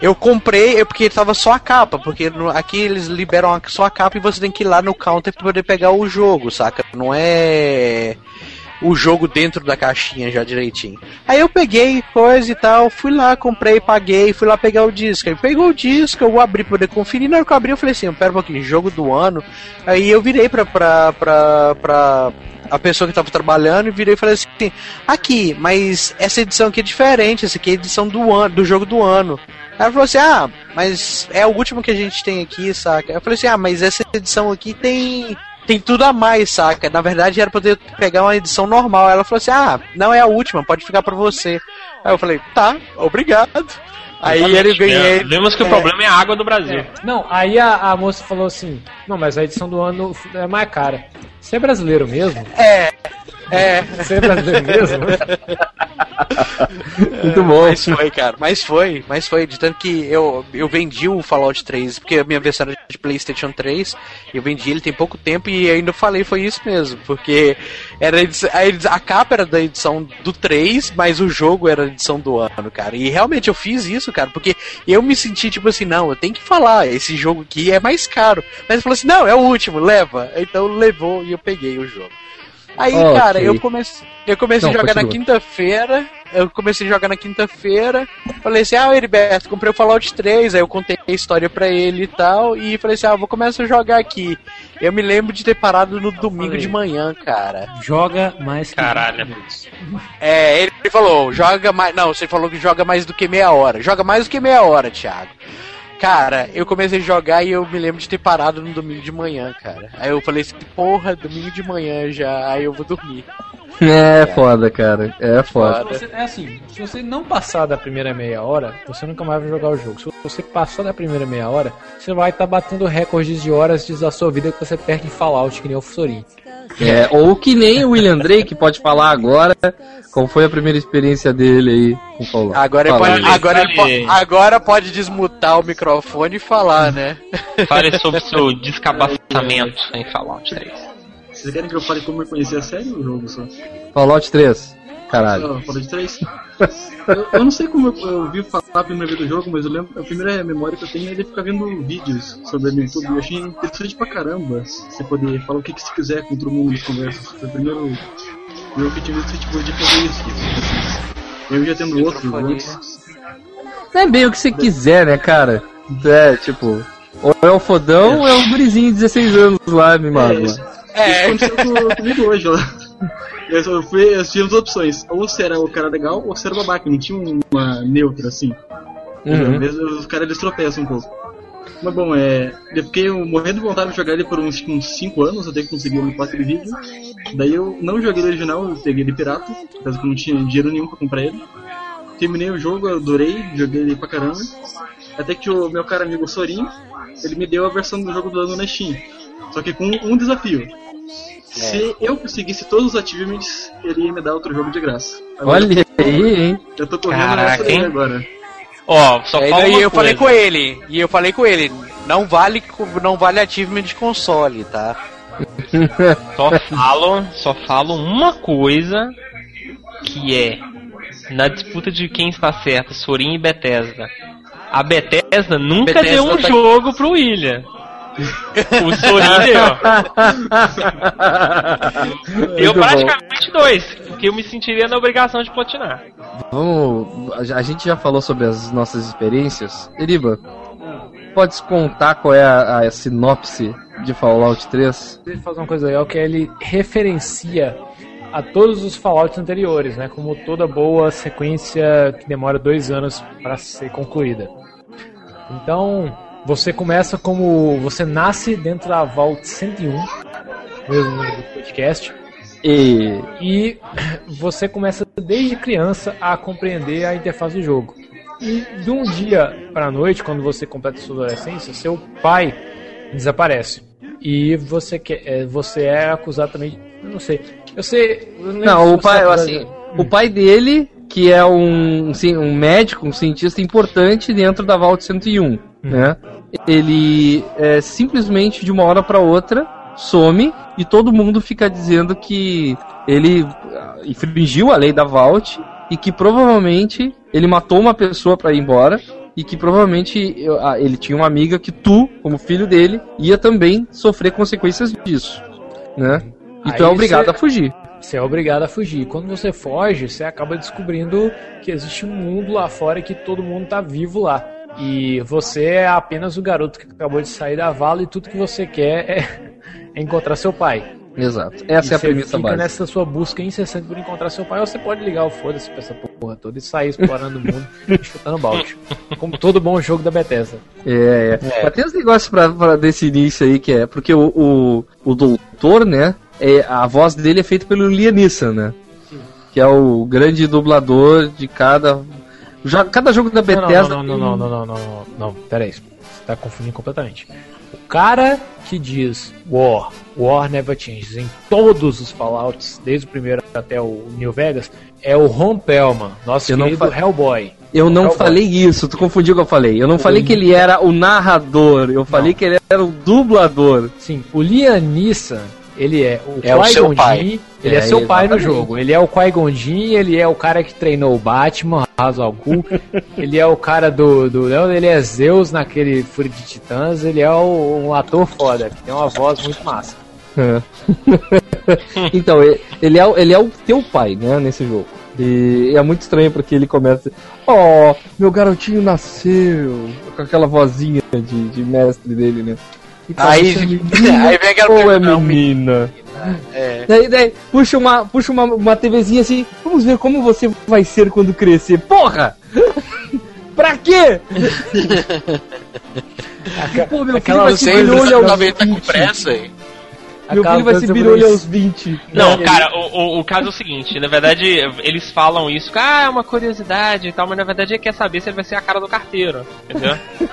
Eu comprei, é porque tava só a capa, porque aqui eles liberam só a capa e você tem que ir lá no counter pra poder pegar o jogo, saca? Não é o jogo dentro da caixinha já direitinho. Aí eu peguei coisa e tal, fui lá, comprei, paguei, fui lá pegar o disco. Aí pegou o disco, eu abri pra poder conferir. Na hora que eu abri, eu falei assim: pera um pouquinho, jogo do ano. Aí eu virei pra, pra, pra, pra a pessoa que tava trabalhando e virei e falei assim: aqui, mas essa edição aqui é diferente, essa aqui é a edição do, ano, do jogo do ano. Ela falou assim: ah, mas é o último que a gente tem aqui, saca? Eu falei assim: ah, mas essa edição aqui tem. Tem tudo a mais, saca? Na verdade era pra poder pegar uma edição normal. Ela falou assim: ah, não é a última, pode ficar pra você. Aí eu falei: tá, obrigado. Aí ele ganhei. Lembra que o é. problema é a água do Brasil. Não, aí a, a moça falou assim: Não, mas a edição do ano é mais cara. Você é brasileiro mesmo? É. É. Você é brasileiro mesmo? Muito bom. Mas foi, cara. Mas foi, mas foi. De tanto que eu, eu vendi o Fallout 3, porque a minha versão era de PlayStation 3. Eu vendi ele tem pouco tempo e ainda falei foi isso mesmo. Porque era a, edição- a, a capa era da edição do 3, mas o jogo era a edição do ano, cara. E realmente eu fiz isso, cara, porque eu me senti tipo assim, não, eu tenho que falar, esse jogo aqui é mais caro. Mas ele falou assim, não, é o último, leva. Então levou e eu peguei o jogo. Aí, cara, eu comecei, eu comecei Não, a jogar na continua. quinta-feira. Eu comecei a jogar na quinta-feira. Falei assim: Ah, Heriberto, comprei o Fallout 3. Aí eu contei a história pra ele e tal. E falei assim: Ah, vou começar a jogar aqui. Eu me lembro de ter parado no domingo Falei. de manhã, cara. Joga mais que Caralho. 20 minutos. É, ele falou: Joga mais. Não, você falou que joga mais do que meia hora. Joga mais do que meia hora, Thiago. Cara, eu comecei a jogar e eu me lembro de ter parado no domingo de manhã, cara. Aí eu falei assim: Porra, domingo de manhã já. Aí eu vou dormir. É foda, cara. É foda. Você- é assim, se você não passar da primeira meia hora, você nunca mais vai jogar o jogo. Se você passar da primeira meia hora, você vai estar batendo recordes de horas da sua vida que você perde em Fallout, que nem o Sorin. É, ou que nem o William Drake pode falar agora qual foi a primeira experiência dele aí com o Fallout. Agora, ele Fala pode, agora, ele Fale. po- agora pode desmutar o microfone e falar, né? Fale sobre o seu descabaçamento em Fallout 3. Vocês querem que eu fale como eu conheci a série ou o jogo só? Fallout 3. Caralho. Fala de três? Eu, eu não sei como eu, eu ouvi falar a primeira vez do jogo, mas eu lembro, a primeira memória que eu tenho é de ficar vendo vídeos sobre ele no YouTube. Eu achei interessante pra caramba você poder falar o que, que você quiser com todo mundo nas conversas. Foi o primeiro jogo que tive esse tipo de fazer isso. Eu já tendo outros antes. Não é bem o que você quiser, né, cara? É, tipo, ou é o fodão ou é o gurizinho de 16 anos lá, mimado. É, lá. isso, isso aconteceu com- comigo hoje lá. Eu, só fui, eu tinha as opções, ou você era o cara legal ou você era o babaca, não tinha uma neutra assim. Uhum. Os caras eles tropeçam um pouco. Mas bom, é. Eu fiquei morrendo de vontade de jogar ele por uns 5 anos até que consegui upar aquele vídeo. Daí eu não joguei ele original, eu peguei ele pirata, por causa que eu não tinha dinheiro nenhum pra comprar ele. Terminei o jogo, eu adorei, joguei ele pra caramba. Até que o meu cara amigo Sorin, ele me deu a versão do jogo do ano na Steam. Só que com um desafio. Se eu conseguisse todos os achievements, ele ia me dar outro jogo de graça. Agora, Olha aí, hein? Eu tô correndo Caraca, nessa hein? agora. Ó, só E fala daí uma eu falei coisa. com ele, e eu falei com ele, não vale, não vale achievement de console, tá? Só falo, só falo uma coisa que é na disputa de quem está certo, Sorin e Bethesda. A Bethesda nunca Bethesda deu um tá- jogo pro William. O [LAUGHS] Muito bom. praticamente dois, porque eu me sentiria na obrigação de platinar. Vamos. A a gente já falou sobre as nossas experiências. Eriba, pode contar qual é a, a sinopse de Fallout 3? Ele faz uma coisa legal que é ele referencia a todos os Fallouts anteriores, né? Como toda boa sequência que demora dois anos para ser concluída. Então, você começa como. Você nasce dentro da Vault 101, mesmo nome do podcast, E. e você começa desde criança a compreender a interface do jogo. E de um dia para a noite, quando você completa sua adolescência, seu pai desaparece. E você, quer, é, você é acusado também. eu Não sei. Eu sei. eu se Não, o pai, é assim, o pai dele, que é um, um médico, um cientista importante dentro da Vault 101, né? Ele é, simplesmente de uma hora para outra some e todo mundo fica dizendo que ele ah, infringiu a lei da Vault e que provavelmente ele matou uma pessoa para ir embora e que provavelmente ah, ele tinha uma amiga que tu, como filho dele, ia também sofrer consequências disso, né? E tu é Aí obrigado você- a fugir. Você é obrigado a fugir. Quando você foge, você acaba descobrindo que existe um mundo lá fora e que todo mundo tá vivo lá. E você é apenas o garoto que acabou de sair da vala e tudo que você quer é, [LAUGHS] é encontrar seu pai. Exato. Essa e é a você premissa fica básica. nessa sua busca incessante por encontrar seu pai, ou você pode ligar o foda-se pra essa porra toda e sair explorando o mundo, [LAUGHS] chutando balde. Como todo bom jogo da Bethesda. É, é. Mas tem uns negócios pra, pra desse início aí que é. Porque o, o, o doutor, né? É, a voz dele é feita pelo Liam Neeson, né? Que é o grande dublador de cada. Cada jogo da Bethesda. Não, não, não, não, não, não, não, não, pera aí. Você tá confundindo completamente. O cara que diz War, War Never Changes em todos os Fallouts, desde o primeiro até o New Vegas, é o Ron Pelman nosso eu querido Hellboy. Eu não Hellboy. falei isso, tu confundiu o que eu falei. Eu não o falei que ele era o narrador, eu falei que ele era o dublador. Sim, o Lianissa ele é o é Qui-Gon Jinn, ele é, é seu exatamente. pai no jogo. Ele é o Qui-Gon Jinn, ele é o cara que treinou o Batman, Ra's al Ghul, ele é o cara do, do não, ele é Zeus naquele Fúria de Titãs, ele é o, um ator foda, que tem uma voz muito massa. É. [LAUGHS] então, ele é, ele é o teu pai, né, nesse jogo. E é muito estranho porque ele começa. Oh, meu garotinho nasceu. Com aquela vozinha de, de mestre dele, né? Então, Aí- é menina [LAUGHS] aí vem aquela ou é não, menina? É. Daí, daí, puxa uma, puxa uma, uma TVzinha assim, vamos ver como você vai ser quando crescer. Porra! [LAUGHS] pra quê? [LAUGHS] Pô, meu filho vai ser aos talvez tá com 20. pressa aí. Meu filho vai ser birolho aos 20. Não, Né? cara, o, o, o caso é o seguinte, na verdade, eles falam isso, que ah, é uma curiosidade e tal, mas na verdade ele quer saber se ele vai ser a cara do carteiro, entendeu? [LAUGHS]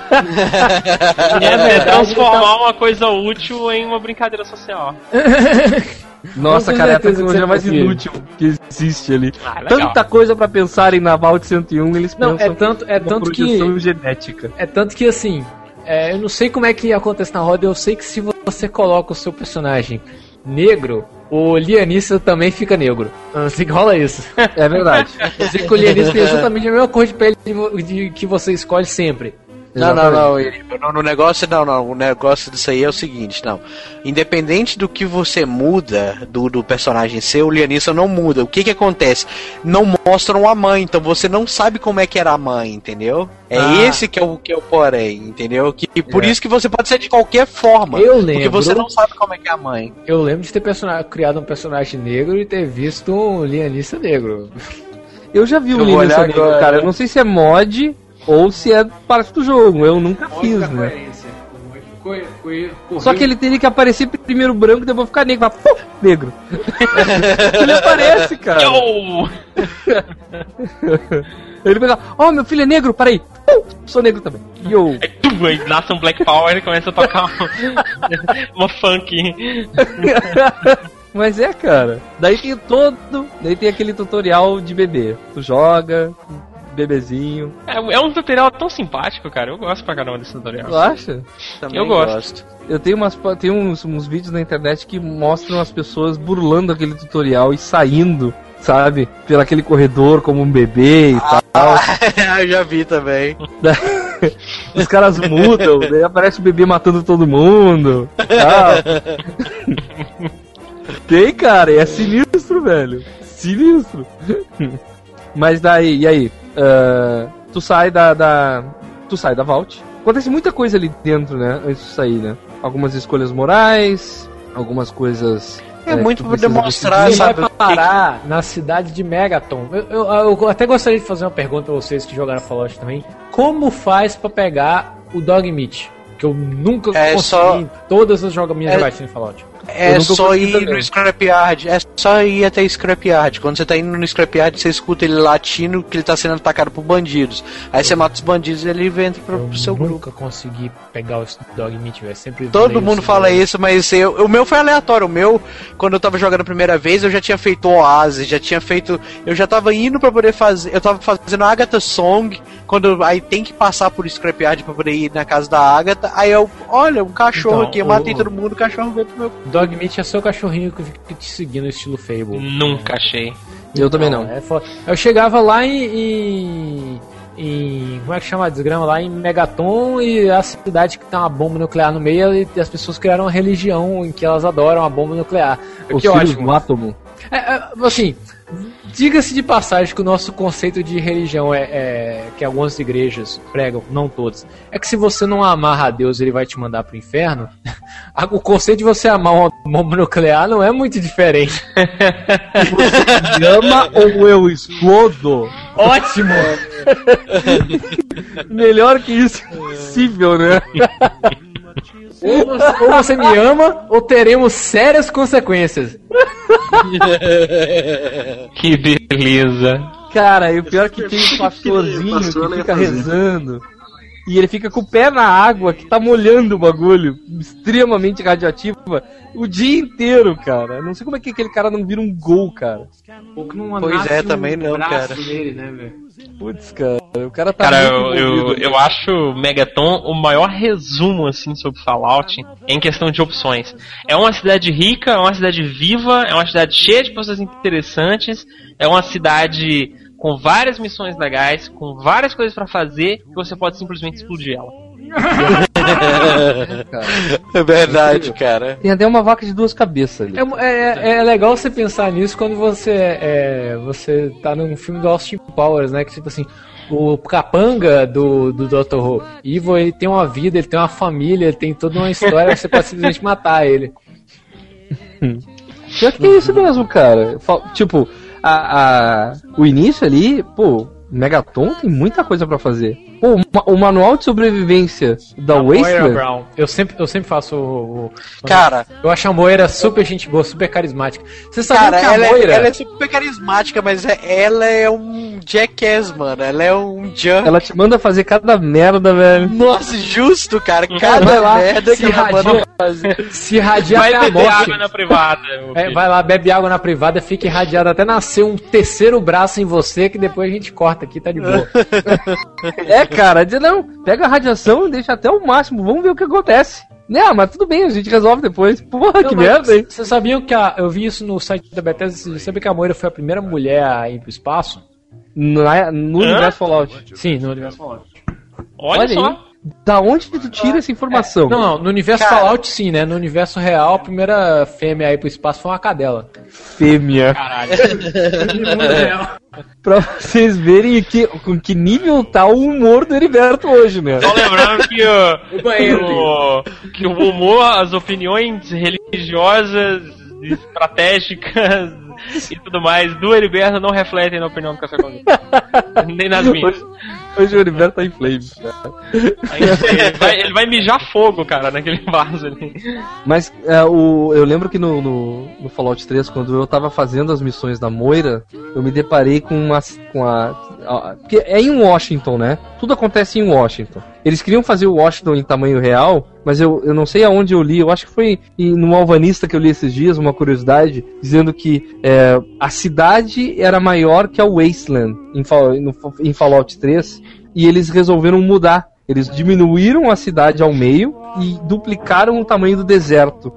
é, é transformar uma coisa útil em uma brincadeira social. [LAUGHS] Nossa, cara, é a tecnologia mais inútil que existe ali. Ah. Tanta coisa pra pensarem na Vault 101, eles Não, pensam é tanto, é tanto que genética. É tanto que assim, é, eu não sei como é que acontece na roda, eu sei que se você coloca o seu personagem negro, o Lianissa também fica negro. Não sei que rola isso. É verdade. Eu sei que o Lianissa tem exatamente a mesma cor de pele de de- que você escolhe sempre. Não, não, não, ele- no, no negócio não, não, o negócio disso aí é o seguinte, não. Independente do que você muda do, do personagem seu, o Lianissa não muda. O que que acontece? Não mostram a mãe, então você não sabe como é que era a mãe, entendeu? É Ah. esse que é o que é o porém, entendeu? Que, e por É. isso que você pode ser de qualquer forma. Eu Porque lembro. você não sabe como é que é a mãe. Eu lembro de ter criado um personagem negro e ter visto um Lianissa negro. [LAUGHS] Eu já vi o Eu Linus olhar Negro, cara. Eu não sei se é mod ou se é parte do jogo. Eu nunca fiz, né? Só que ele teria que aparecer primeiro branco e depois ficar negro. Vai, pum, negro. [LAUGHS] ele aparece, cara. Yo! [LAUGHS] Ele pega, ó, meu filho é negro, peraí. Pum, sou negro também. Yo. Aí, tum, aí nasce um Black Power e começa a tocar uma, [LAUGHS] uma funk. Mas é, cara. Daí tem todo. Daí tem aquele tutorial de bebê. Tu joga, bebezinho. É, é um tutorial tão simpático, cara. Eu gosto pra caramba desse tutorial. Tu acha? Também Eu gosto. Eu tenho umas, tem uns, uns vídeos na internet que mostram as pessoas burlando aquele tutorial e saindo, sabe? Pelo aquele corredor como um bebê e tal. [LAUGHS] Eu já vi também. [LAUGHS] Os caras mudam, daí aparece o bebê matando todo mundo. Tal. [LAUGHS] Tem, cara, é sinistro, velho. Sinistro. Mas daí, e aí? Ah, tu sai da, da. Tu sai da Vault. Acontece muita coisa ali dentro, né? Antes de sair, né? Algumas escolhas morais, algumas coisas. É que muito pra demonstrar, decidir. Vai sabe, que parar na cidade de Megaton. Eu, eu- eu até gostaria de fazer uma pergunta pra vocês que jogaram Fallout também. Como faz pra pegar o Dog Meat? Que eu nunca É consegui só- em todas as joga- minhas É- jogatinas Fallout. Eu É só ir também. no Scrapyard. É só ir até Scrapyard. Quando você tá indo no Scrapyard, você escuta ele latindo que ele tá sendo atacado por bandidos. Aí você mata os bandidos e ele entra pro, Eu pro seu grupo. nunca consegui pegar o Dog Meat, velho. Sempre Todo mundo sobre fala ele. isso, mas eu, o meu foi aleatório. O meu, quando eu tava jogando a primeira vez, eu já tinha feito Oasis, já tinha feito. Eu já tava indo pra poder fazer. Eu tava fazendo Agatha Song, quando aí tem que passar por Scrapyard pra poder ir na casa da Agatha. Aí eu, olha, um cachorro Então, aqui, eu o- matei todo mundo, o cachorro veio pro meu. Dog Meat é seu cachorrinho que fica te seguindo, estilo Fable. Nunca achei. Eu também não. é eu chegava lá em, em, em- Como é que chama a desgrama? Lá em Megaton e a cidade que tem uma bomba nuclear no meio e as pessoas criaram uma religião em que elas adoram a bomba nuclear. Os que filhos ótimo. do átomo. É, é, assim, diga-se de passagem que o nosso conceito de religião é, é- que algumas igrejas pregam, não todas, é que se você não amarra a Deus, ele vai te mandar pro inferno. [LAUGHS] O conceito de você amar uma bomba nuclear não é muito diferente. [LAUGHS] Ama ou eu explodo? Ótimo! [LAUGHS] Melhor que isso é impossível, né? Ou você, ou você me ama, ou teremos sérias consequências. [LAUGHS] Que beleza. Cara, e o pior é que tem um pastorzinho Pastor, que fica rezando. E ele fica com o pé na água que tá molhando o bagulho, extremamente radioativa, o dia inteiro, cara. Não sei como é que aquele cara não vira um gol, cara. Ou que não Pois é, um também não, braço cara. Dele, né? Putz, cara, o cara tá Cara, eu, muito eu, envolvido. eu acho Megaton o maior resumo assim sobre Fallout em questão de opções. É uma cidade rica, é uma cidade viva, é uma cidade cheia de pessoas interessantes, é uma cidade com várias missões legais, com várias coisas pra fazer, que você pode simplesmente explodir ela. [LAUGHS] É verdade, cara. Tem até uma vaca de duas cabeças ali. É, é, é legal você pensar nisso quando você é, você tá num filme do Austin Powers, né? Que tipo assim, o capanga do, do Dr. Who, Ivo, ele tem uma vida, ele tem uma família, ele tem toda uma história, você pode simplesmente [LAUGHS] matar ele. Pior que é isso mesmo, cara. Tipo, a, a- o início ali, pô, Megaton tem muita coisa pra fazer. Pô, o ma- o manual de sobrevivência da Moira Wasteland. Brown. Eu sempre, eu sempre faço o, o- Cara, Eu acho a Moira super gente boa, super carismática. Você sabe cara, que a ela, é, Moira... ela é super carismática, mas é- ela é um jackass, mano. Ela é um junk. Ela te manda fazer cada merda, velho. Nossa, justo, cara. Vai Cada lá, merda se que ela manda fazer. Se irradiar Vai até a beber morte. água na privada. É, vai lá, bebe água na privada, fica irradiado até nascer um terceiro braço em você, que depois a gente corta aqui, tá de boa. É, cara, diz, não, pega a radiação e deixa até o máximo, vamos ver o que acontece. Não, mas tudo bem, a gente resolve depois. [LAUGHS] Porra, Não, que merda, hein? Vocês sabiam que a, eu vi isso no site da Bethesda, você sabia que a Moira foi a primeira mulher a ir pro espaço? Na- no Hã? universo Fallout. Sim, no universo Fallout. Olha, Olha só. aí. Da onde que tu tira essa informação? Não, não, no universo Cara. Fallout sim, né? No universo real, a primeira fêmea a ir pro espaço foi uma cadela. Fêmea. Caralho. [LAUGHS] Pra vocês verem que, com que nível tá o humor do Heriberto hoje, né? Só lembrando que o, o- que o humor, as opiniões religiosas, estratégicas e tudo mais do Heriberto não refletem na opinião do Café. [LAUGHS] Nem nas minhas. Hoje, hoje o Heriberto tá em flames, cara. Ele [LAUGHS] vai, ele vai mijar fogo, cara, naquele vaso ali. Mas é, o, eu lembro que no, no, no Fallout 3, quando eu tava fazendo as missões da Moira, eu me deparei com uma. Com a, a- porque é em Washington, né? Tudo acontece em Washington. Eles queriam fazer o Washington em tamanho real, mas eu, eu não sei aonde eu li, eu acho que foi em, no Alvanista que eu li esses dias, uma curiosidade, dizendo que é, a cidade era maior que a Wasteland em, em Fallout 3, e eles resolveram mudar. Eles diminuíram a cidade ao meio e duplicaram o tamanho do deserto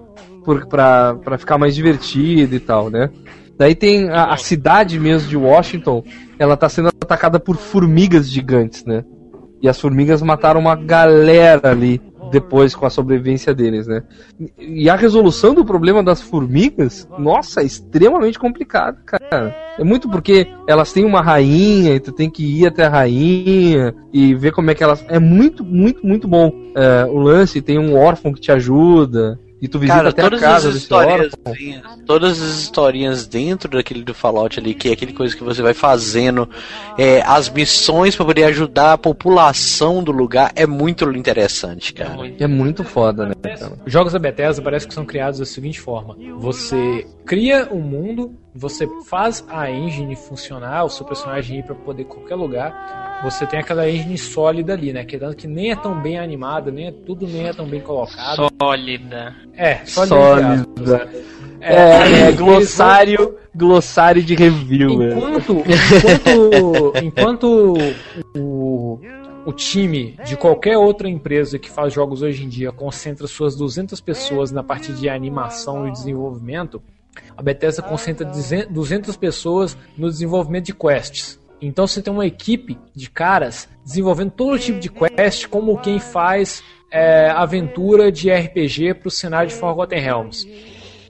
pra ficar mais divertido e tal, né? Daí tem a, a cidade mesmo de Washington, ela tá sendo atacada por formigas gigantes, né? E as formigas mataram uma galera ali depois com a sobrevivência deles, né? E a resolução do problema das formigas, nossa, é extremamente complicado, cara. É muito porque elas têm uma rainha e tu tem que ir até a rainha e ver como é que elas. É muito, muito, muito bom. É, o lance tem um órfão que te ajuda. E tu visita Cara, até a todas casa as historinhas, todas as historinhas dentro daquele do Fallout ali, que é aquele coisa que você vai fazendo, é, as missões pra poder ajudar a população do lugar, é muito interessante, cara. É muito foda, né, cara? Os jogos da Bethesda parece que são criados da seguinte forma: você cria um mundo, você faz a engine funcionar, o seu personagem ir para poder ir qualquer lugar. Você tem aquela engine sólida ali, né? Que tanto que nem é tão bem animada, nem é tudo nem é tão bem colocado. Sólida. É, sólida. Sólida. aspas. É, é, vão- glossário, glossário de review. é. Enquanto, enquanto, [LAUGHS] enquanto o, o time de qualquer outra empresa que faz jogos hoje em dia concentra suas 200 pessoas na parte de animação e desenvolvimento, a Bethesda concentra 200 pessoas no desenvolvimento de quests. Então você tem uma equipe de caras desenvolvendo todo tipo de quest, como quem faz é, aventura de RPG para o cenário de Forgotten Realms.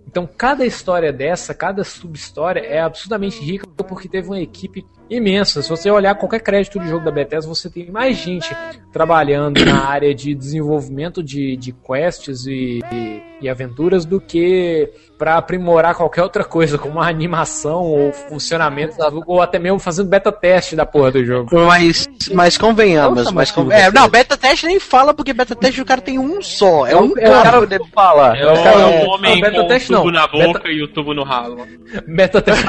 Então, cada história dessa, cada sub-história é absurdamente rica porque teve uma equipe imensa. Se você olhar qualquer crédito de jogo da Bethesda, você tem mais gente trabalhando na área de desenvolvimento de, de quests e, e, e aventuras do que para aprimorar qualquer outra coisa, como a animação ou funcionamento, ou até mesmo fazendo beta teste da porra do jogo. Mas, mas convenhamos, Nossa, mas é, não, beta teste nem fala porque beta teste o cara tem um só, é um É o cara. cara que fala. É o, Cara, é é- o homem não, beta com teste o tubo não. na boca Beta- e o tubo no ralo. Beta teste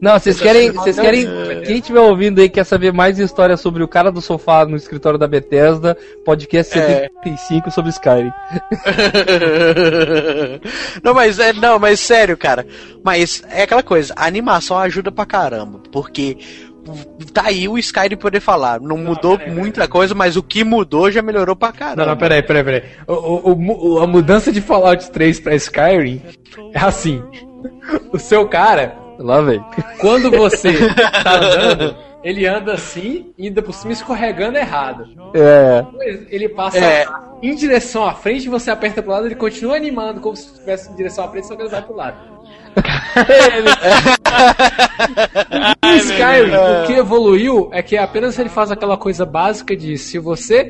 Não, [LAUGHS] vocês Beta querem, vocês querem, quem estiver ouvindo aí quer saber mais histórias sobre o cara do sofá no escritório da Bethesda, podcast É. 75 sobre Skyrim. [LAUGHS] não, mas é, não, mas sério, cara. Mas é aquela coisa, a animação ajuda pra caramba, porque tá aí o Skyrim poder falar. Não mudou muita coisa, mas o que mudou já melhorou pra caramba. Não, não, peraí, peraí, peraí. O, o- o a mudança de Fallout 3 pra Skyrim é assim. [LAUGHS] O seu cara, Lá vem. quando você tá andando, ele anda assim, ainda por cima escorregando errado. É. Ele passa É. em direção à frente, você aperta pro lado, ele continua animando como se estivesse em direção à frente, só que ele vai pro lado. Em Skyrim, o que evoluiu é que apenas ele faz aquela coisa básica de se você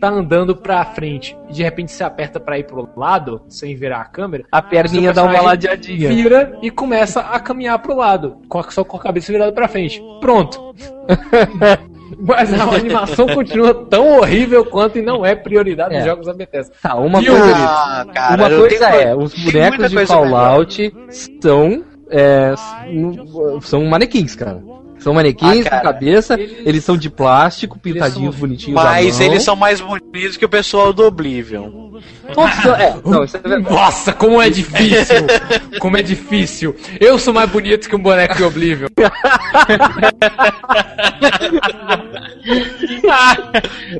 tá andando pra frente e de repente você aperta pra ir pro lado, sem virar a câmera, A perninha dá uma ladeadinha. vira e começa a caminhar pro lado, só com a cabeça virada pra frente. Pronto. [LAUGHS] Mas a animação continua tão horrível quanto e não é prioridade É. dos jogos da Bethesda. Tá, uma E coisa. o- Ah, cara, uma eu coisa é, os bonecos de Fallout são. é, são manequins, cara. São manequins Ah, cara, com cabeça, eles- eles, são de plástico, pintadinhos são- bonitinhos. Mas eles são mais bonitos que o pessoal do Oblivion. Todos são- é, [LAUGHS] não, isso é. Nossa, como é difícil! Como é difícil! Eu sou mais bonito que um boneco de Oblivion. [LAUGHS]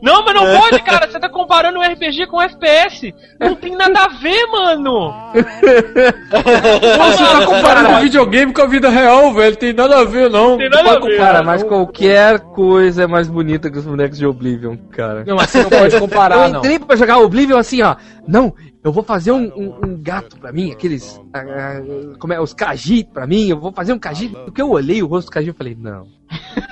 Não, mas não pode, cara. Você tá comparando o RPG com o FPS. Não tem nada a ver, mano. Você tá comparando o videogame com a vida real, velho. Tem nada a ver, não. Tem nada a ver. Cara, mas qualquer coisa é mais bonita que os bonecos de Oblivion, cara. Não, mas você não pode comparar, [LAUGHS] eu não. entrei pra jogar Oblivion assim, ó. Não, eu vou fazer um, um- um gato pra mim, aqueles. ah, como é? Os Kaji pra mim, eu vou fazer um Kaji. Porque eu olhei o rosto do Kaji e falei, não,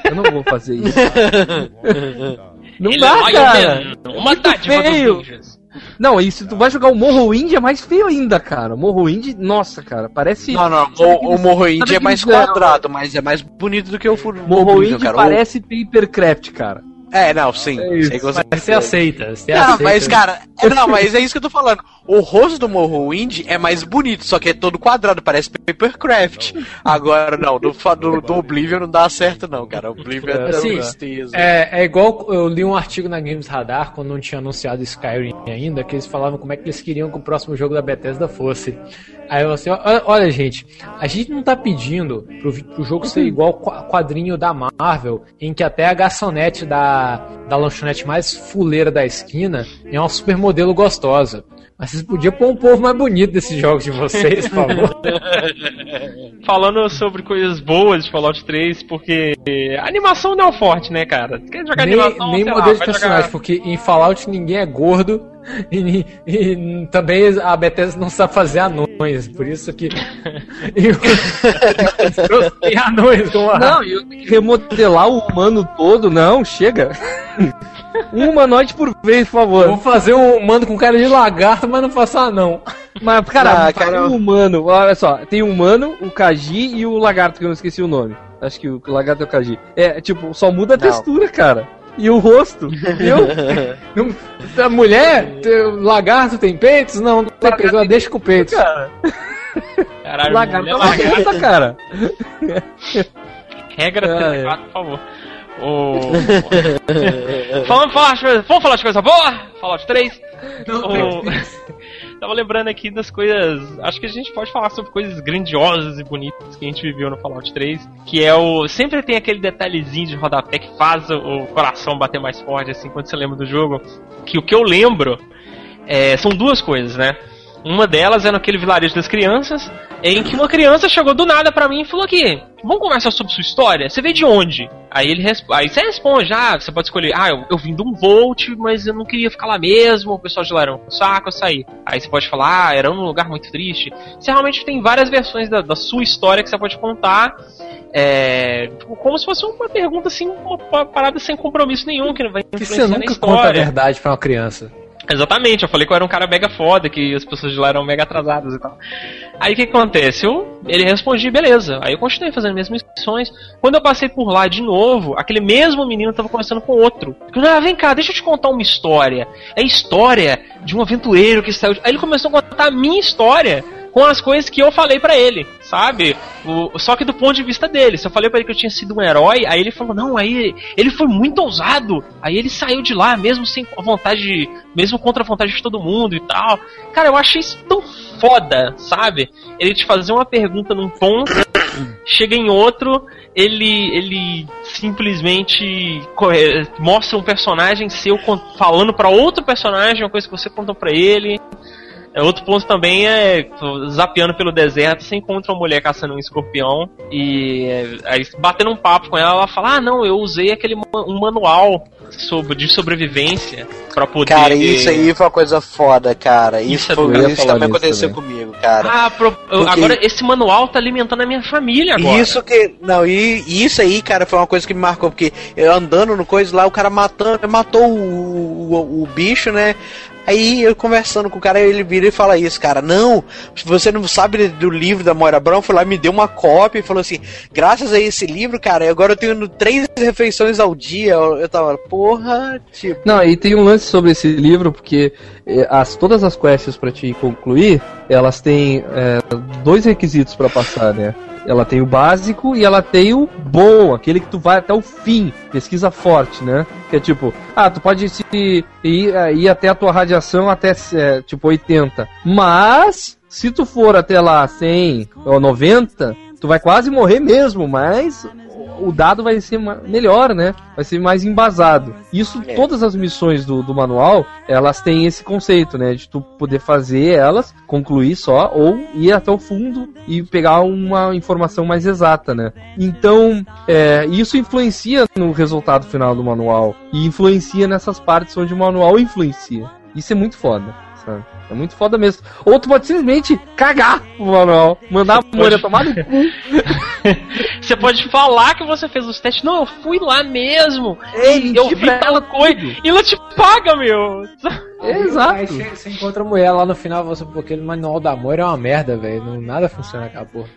eu não vou fazer isso. [LAUGHS] não Ele dá, é cara. Uma dádiva dos feio. ninjas. Não, e se tu vai jogar o Morrowind é mais feio ainda, cara. Morrowind, nossa, cara, parece. Não, não, o, o Morrowind é mais aqueles, é, quadrado, mas é mais bonito do que o Morrowind cara. Parece Papercraft, cara. É, não, sim. É isso, sei que você- mas você aceita. Você Não, aceita. mas cara, é, não, mas é isso que eu tô falando. O rosto do Morrowind é mais bonito, só que é todo quadrado, parece Papercraft. Agora, não, do, do, do Oblivion não dá certo, não, cara. O Oblivion é Assim, tristeza. É, é igual eu li um artigo na Games Radar quando não tinha anunciado Skyrim ainda, que eles falavam como é que eles queriam que o próximo jogo da Bethesda fosse. Aí eu assim, olha gente, a gente não tá pedindo pro, pro jogo ser igual quadrinho da Marvel, em que até a garçonete da, da lanchonete mais fuleira da esquina é uma supermodelo gostosa. Mas vocês podiam pôr um povo mais bonito desses jogos de vocês, por favor. [LAUGHS] Falando sobre coisas boas de Fallout 3, porque a animação não é o forte, né, cara? Quer jogar nem animação, nem sei lá, modelo de personagem, jogar- porque em Fallout ninguém é gordo e, e também a Bethesda não sabe fazer anões, por isso que. [LAUGHS] e tem anões. Não, e eu tenho que remodelar o humano todo, não, chega. Um humanoide por vez, por Eu favor. vou fazer um humano com cara de lagarto, mas não faço anão. Mas, cara, Ah, cara, um humano. Olha só, tem o humano, o Kaji e o lagarto, que eu não esqueci o nome. Acho que o lagarto é o Kaji. É, tipo, só muda a Não. textura, cara. E o rosto. Eu, [LAUGHS] Não- A mulher, tem- lagarto tem peitos? Não, não tem peitos, ela deixa com peitos. cara. Caralho, lagarto é lagarto. cara. Regra Ah, 34, por favor. [LAUGHS] O... Vamos falar, de coisa- vamos falar de coisa boa? Fallout 3? O- [LAUGHS] Tava lembrando aqui das coisas. Acho que a gente pode falar sobre coisas grandiosas e bonitas que a gente viveu no Fallout 3. Que é o. Sempre tem aquele detalhezinho de rodapé que faz o, o coração bater mais forte, assim, quando você lembra do jogo. Que o que eu lembro é, são duas coisas, né? Uma delas é naquele vilarejo das crianças, em que uma criança chegou do nada pra mim e falou aqui, vamos conversar sobre sua história? Você veio de onde? Aí ele aí você responde, ah, você pode escolher, ah, eu, eu vim de um Volt, mas eu não queria ficar lá mesmo, o pessoal de lá era um saco, eu saí. Aí você pode falar, ah, era um lugar muito triste. Você realmente tem várias versões da, da sua história que você pode contar. É, como se fosse uma pergunta assim, uma pa- parada sem compromisso nenhum, que não vai Que influenciar você na nunca história. conta a verdade pra uma criança. Exatamente, eu falei que eu era um cara mega foda, que as pessoas de lá eram mega atrasadas e tal. Aí o que acontece? Eu, ele respondia, beleza. Aí eu continuei fazendo as mesmas missões. Quando eu passei por lá de novo, aquele mesmo menino tava conversando com outro. Ah, vem cá, deixa eu te contar uma história. É a história de um aventureiro que saiu. de-" Aí ele começou a contar a minha história. Com as coisas que eu falei pra ele, sabe? O, só que do ponto de vista dele. Se eu falei pra ele que eu tinha sido um herói, aí ele falou, não, aí ele foi muito ousado. Aí ele saiu de lá, mesmo sem a vontade, mesmo contra a vontade de todo mundo e tal. Cara, eu achei isso tão foda, sabe? Ele te fazer uma pergunta num ponto, chega em outro, ele, ele simplesmente eh, mostra um personagem seu falando pra outro personagem uma coisa que você contou pra ele. É, outro ponto também é zapeando pelo deserto, você encontra uma mulher caçando um escorpião e é, aí batendo um papo com ela, ela fala: "Ah, não, eu usei aquele um manual sobre de sobrevivência pra poder Cara, isso aí foi uma coisa foda, cara. Isso, Isso é foi- isso também aconteceu também. comigo, cara. Ah, pro- Porque- agora esse manual tá alimentando a minha família agora. Isso que. Não, e, e isso aí, cara, foi uma coisa que me marcou, porque eu andando no coisa lá, o cara matando, matou o, o, o bicho, né? Aí eu conversando com o cara, ele vira e fala isso, cara. Não, você não sabe do livro da Moira Brown, foi lá me deu uma cópia e falou assim: graças a esse livro, cara, agora eu tenho três refeições ao dia. Eu, eu tava, porra, tipo. Não, e tem um lance sobre esse livro, porque eh, as, todas as quests pra te concluir, elas têm eh, dois requisitos pra passar, né? Ela tem o básico e ela tem o bom, aquele que tu vai até o fim, pesquisa forte, né? Que é tipo, ah, tu pode se ir, eh, ir até a tua radiação até eh, tipo 80, mas se tu for até lá 100 ou 90, tu vai quase morrer mesmo, mas o dado vai ser melhor, né? Vai ser mais embasado. Isso, É. todas as missões do, do manual, elas têm esse conceito, né? De tu poder fazer elas, concluir só, ou ir até o fundo e pegar uma informação mais exata, né? Então, é, isso influencia no resultado final do manual. E influencia nessas partes onde o manual influencia. Isso é muito foda, sabe? É muito foda mesmo. Ou tu pode simplesmente cagar o manual, mandar a Moira tomar no cu. [LAUGHS] Você pode falar que você fez os testes. Não, eu fui lá mesmo. É, e eu vi tal ela coisa. E ela te paga, meu. Exato. Aí você, você encontra a mulher lá no final, você, porque aquele manual da amor é uma merda, velho. Nada funciona aquela [LAUGHS] porra.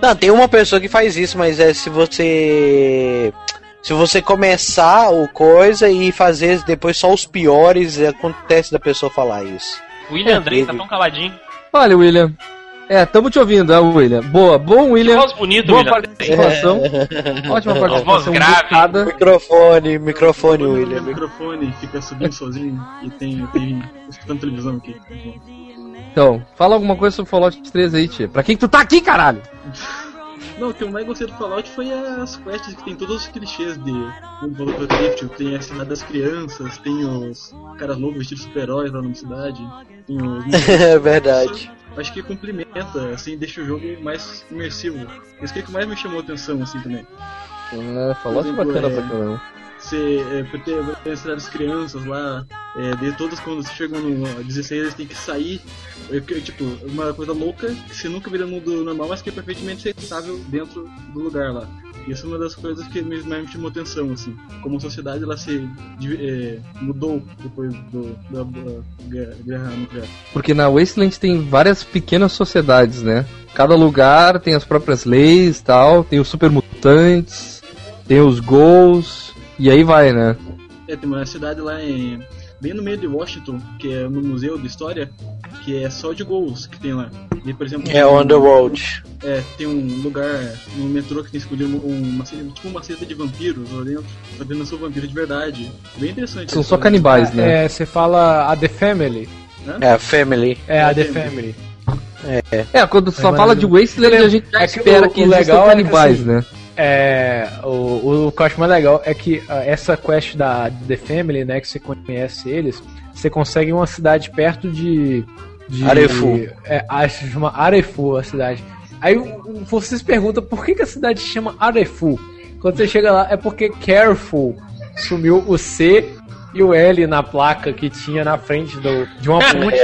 Não, tem uma pessoa que faz isso, mas é se você. Se você começar o coisa e fazer depois só os piores, acontece da pessoa falar isso. William É, Andrei tá tão caladinho. Olha, William. É, tamo te ouvindo, é, William. Boa, bom, Que William. voz bonita, Boa William. participação. Ótima voz participação. grave. buscada. Microfone, microfone, William. O microfone fica subindo sozinho e tem, tem escutando televisão aqui. Então, fala alguma coisa sobre Fallout 3 aí, tia. Pra quem que tu tá aqui, caralho? Não, o que eu mais gostei do Fallout foi as quests que tem todos os clichês de falou pro Drift, tem a cidade das crianças, tem os caras loucos vestidos de super-heróis lá na cidade, tem os. [LAUGHS] É verdade. Acho que complementa, assim, deixa o jogo mais imersivo. Isso que é o que mais me chamou a atenção, assim, também. É, Fallout é bacana pra caramba. Você é, por ter a cidade das crianças lá, é, de todas quando chegam no 16 eles têm que sair. É, tipo, uma coisa louca que você nunca vira no mundo normal, mas que é perfeitamente aceitável dentro do lugar lá. Isso é uma das coisas que mais me chamou atenção, assim. Como a sociedade ela se é, mudou depois do, da, da guerra, nuclear. Porque na Wasteland tem várias pequenas sociedades, né? Cada lugar tem as próprias leis tal, tem os super mutantes, tem os gols, e aí vai, né? É, tem uma cidade lá em, bem no meio de Washington, que é no Museu de História, que é só de gols que tem lá. E, por exemplo, É tem- Underworld. É, tem um lugar no metrô que tem escondido um- uma, tipo uma seta de vampiros lá dentro, só que não são vampiros de verdade. Bem interessante. São só canibais, né? É, você fala a The Family. É, Family. É, a É, The The Family. É, quando só fala de Wasteland, a gente já é que espera o- que o legal é que, canibais, assim, né? É, o, o que eu acho mais legal é que ah, essa quest da The Family, né, que você conhece eles, você consegue uma cidade perto de. de Arefu. É, acho que chama Arefu a cidade. Aí o- o- você se pergunta por que, que a cidade se chama Arefu? Quando você chega lá, é porque Careful sumiu o C e o L na placa que tinha na frente do, de uma ponte.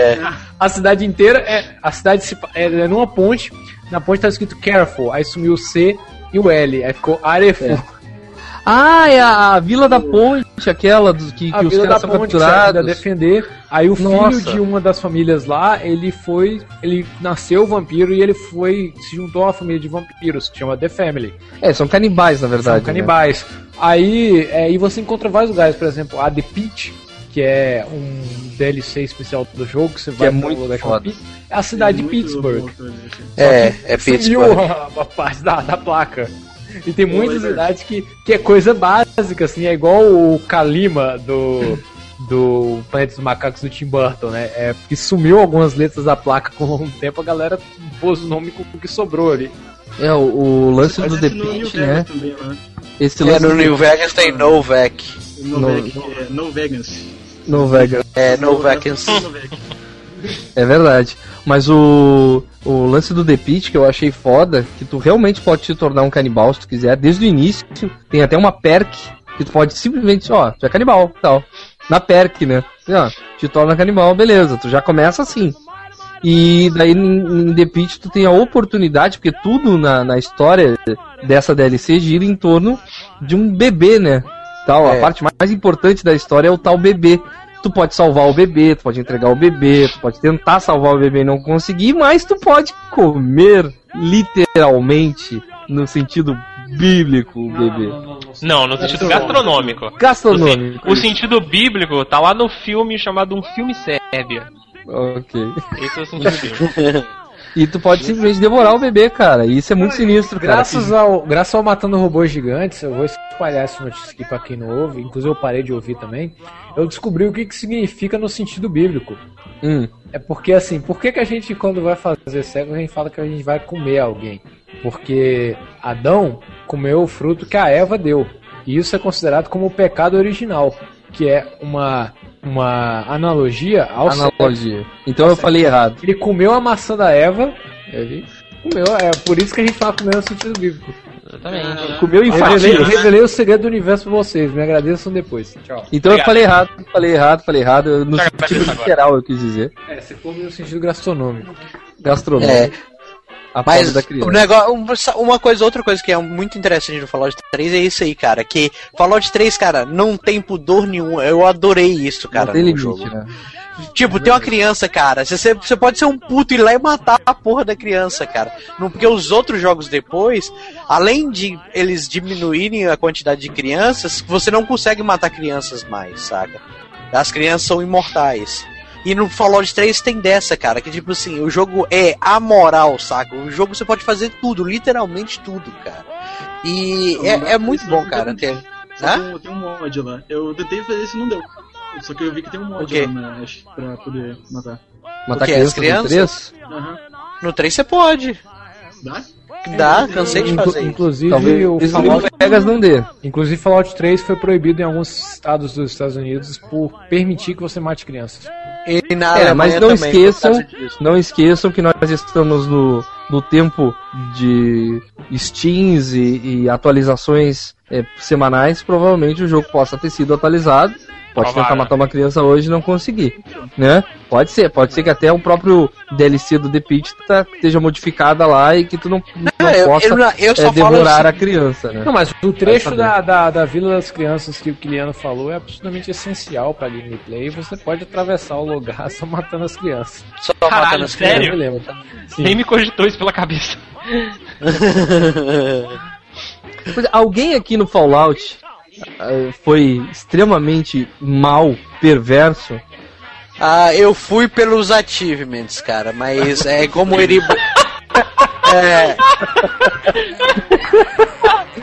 A cidade inteira é. A cidade se, é, é numa ponte. Na ponte tá escrito Careful. Aí sumiu o C e o L. Aí ficou Arefu. Ah, é a, a Vila da Ponte, aquela dos que, A que os caras são Ponte capturados. defender. Aí o filho Nossa. de uma das famílias lá, ele foi. Ele nasceu vampiro e ele foi. se juntou a uma família de vampiros, que chama The Family. É, são canibais, na verdade. São canibais. Aí, é, e você encontra vários lugares, por exemplo, a The Pit, que que é um DLC especial do jogo, que você vai é muito lugar foda. É a cidade de Muito Pittsburgh. assim. É, é Pittsburgh. [LAUGHS] a, a parte da, da placa. E tem muitas Oliver. cidades que, que é coisa básica, assim, é igual o Kalima do, do Planeta dos Macacos do Tim Burton, né? É que sumiu algumas letras da placa com o tempo, a galera pôs o nome com o que sobrou ali. É, o, o lance Mas do The Pitch, Vegas né? também, lá. Esse É, lance no New Vegas tem Novak. No, No- é, no Vegas. No Vegas. É. No Vegas. É verdade. Mas o, o lance do The Pit que eu achei foda, que tu realmente pode te tornar um canibal se tu quiser, desde o início. Tem até uma perk que tu pode simplesmente, ó, tu é canibal, tal. Na perk, né? E, ó, te torna canibal, beleza, tu já começa assim. E daí em, em The Pit tu tem a oportunidade, porque tudo na, na história dessa DLC gira em torno de um bebê, né? Tal, É. A parte mais importante da história é o tal bebê. Tu pode salvar o bebê, tu pode entregar o bebê, tu pode tentar salvar o bebê e não conseguir, mas tu pode comer literalmente no sentido bíblico o bebê. Não, no sentido gastronômico. Gastronômico. O sentido bíblico tá lá no filme chamado Um Filme Sérvia. Ok. Esse é o sentido bíblico. [LAUGHS] E tu pode simplesmente devorar o bebê, cara. E isso é muito sinistro, cara. Graças ao, graças ao Matando Robôs Gigantes, eu vou espalhar essa notícia aqui pra quem não ouve, inclusive eu parei de ouvir também. Eu descobri o que, que significa no sentido bíblico. Hum, É porque assim, por que, que a gente quando vai fazer cego, a gente fala que a gente vai comer alguém? Porque Adão comeu o fruto que a Eva deu. E isso é considerado como o pecado original, que é uma, uma analogia ao analogia. Então eu falei errado. Ele comeu a maçã da Eva, ele comeu, é por isso que a gente fala comer no sentido bíblico. Exatamente. Comeu em Revelei, fatias. revelei o segredo do universo pra vocês, me agradeçam depois. Tchau. Então eu Obrigado. falei errado, falei errado, falei errado. No sentido frente agora. literal eu quis dizer. É, você come no sentido gastronômico. Gastronômico. É. A Mas da o criança. negócio, um- uma coisa, outra coisa que é muito interessante do Fallout 3 é isso aí, cara. Que Fallout 3, cara, não tem pudor nenhum. Eu adorei isso, cara, no limite, jogo. né? Tipo, tem uma criança, cara. Você, você pode ser um puto e ir lá e matar a porra da criança, cara. Não, porque os outros jogos depois, além de eles diminuírem a quantidade de crianças, você não consegue matar crianças mais, saca? As crianças são imortais. E no Fallout 3 tem dessa, cara, que tipo assim, o jogo é amoral, saca? O jogo você pode fazer tudo, literalmente tudo, cara. E é, é muito bom, cara. Tem, um- tem um mod lá. Eu tentei fazer isso e não deu. Só que eu vi que tem um mod lá na Ash pra poder matar. Matar criança As crianças? no três? Aham. No 3 você pode. Dá? Dá, cansei de fazer inclusive, Talvez o Fallout, Vegas não dê. inclusive Fallout 3 foi proibido em alguns estados dos Estados Unidos por permitir que você mate crianças. E na É, mas não também, esqueçam, não esqueçam que nós estamos no, no tempo de Steams e, e atualizações é, semanais. Provavelmente o jogo possa ter sido atualizado. Pode tentar matar uma criança hoje e não conseguir, né? Pode ser, pode ser que até o próprio DLC do The Pit tá, esteja modificada lá e que tu não, não eu- possa eu não- eu só é, devorar assim- a criança, né? Não, mas o trecho da, da, da Vila das Crianças que o Kiliano falou é absolutamente essencial pra gameplay. E você pode atravessar o lugar [LAUGHS] só matando as crianças. Só Caralho, matando as sério? Eu me lembro. Sim. Nem me cogitou isso pela cabeça. [LAUGHS] É, alguém aqui no Fallout foi extremamente mal, perverso. Ah, eu fui pelos achievements, cara, mas é como ele. É.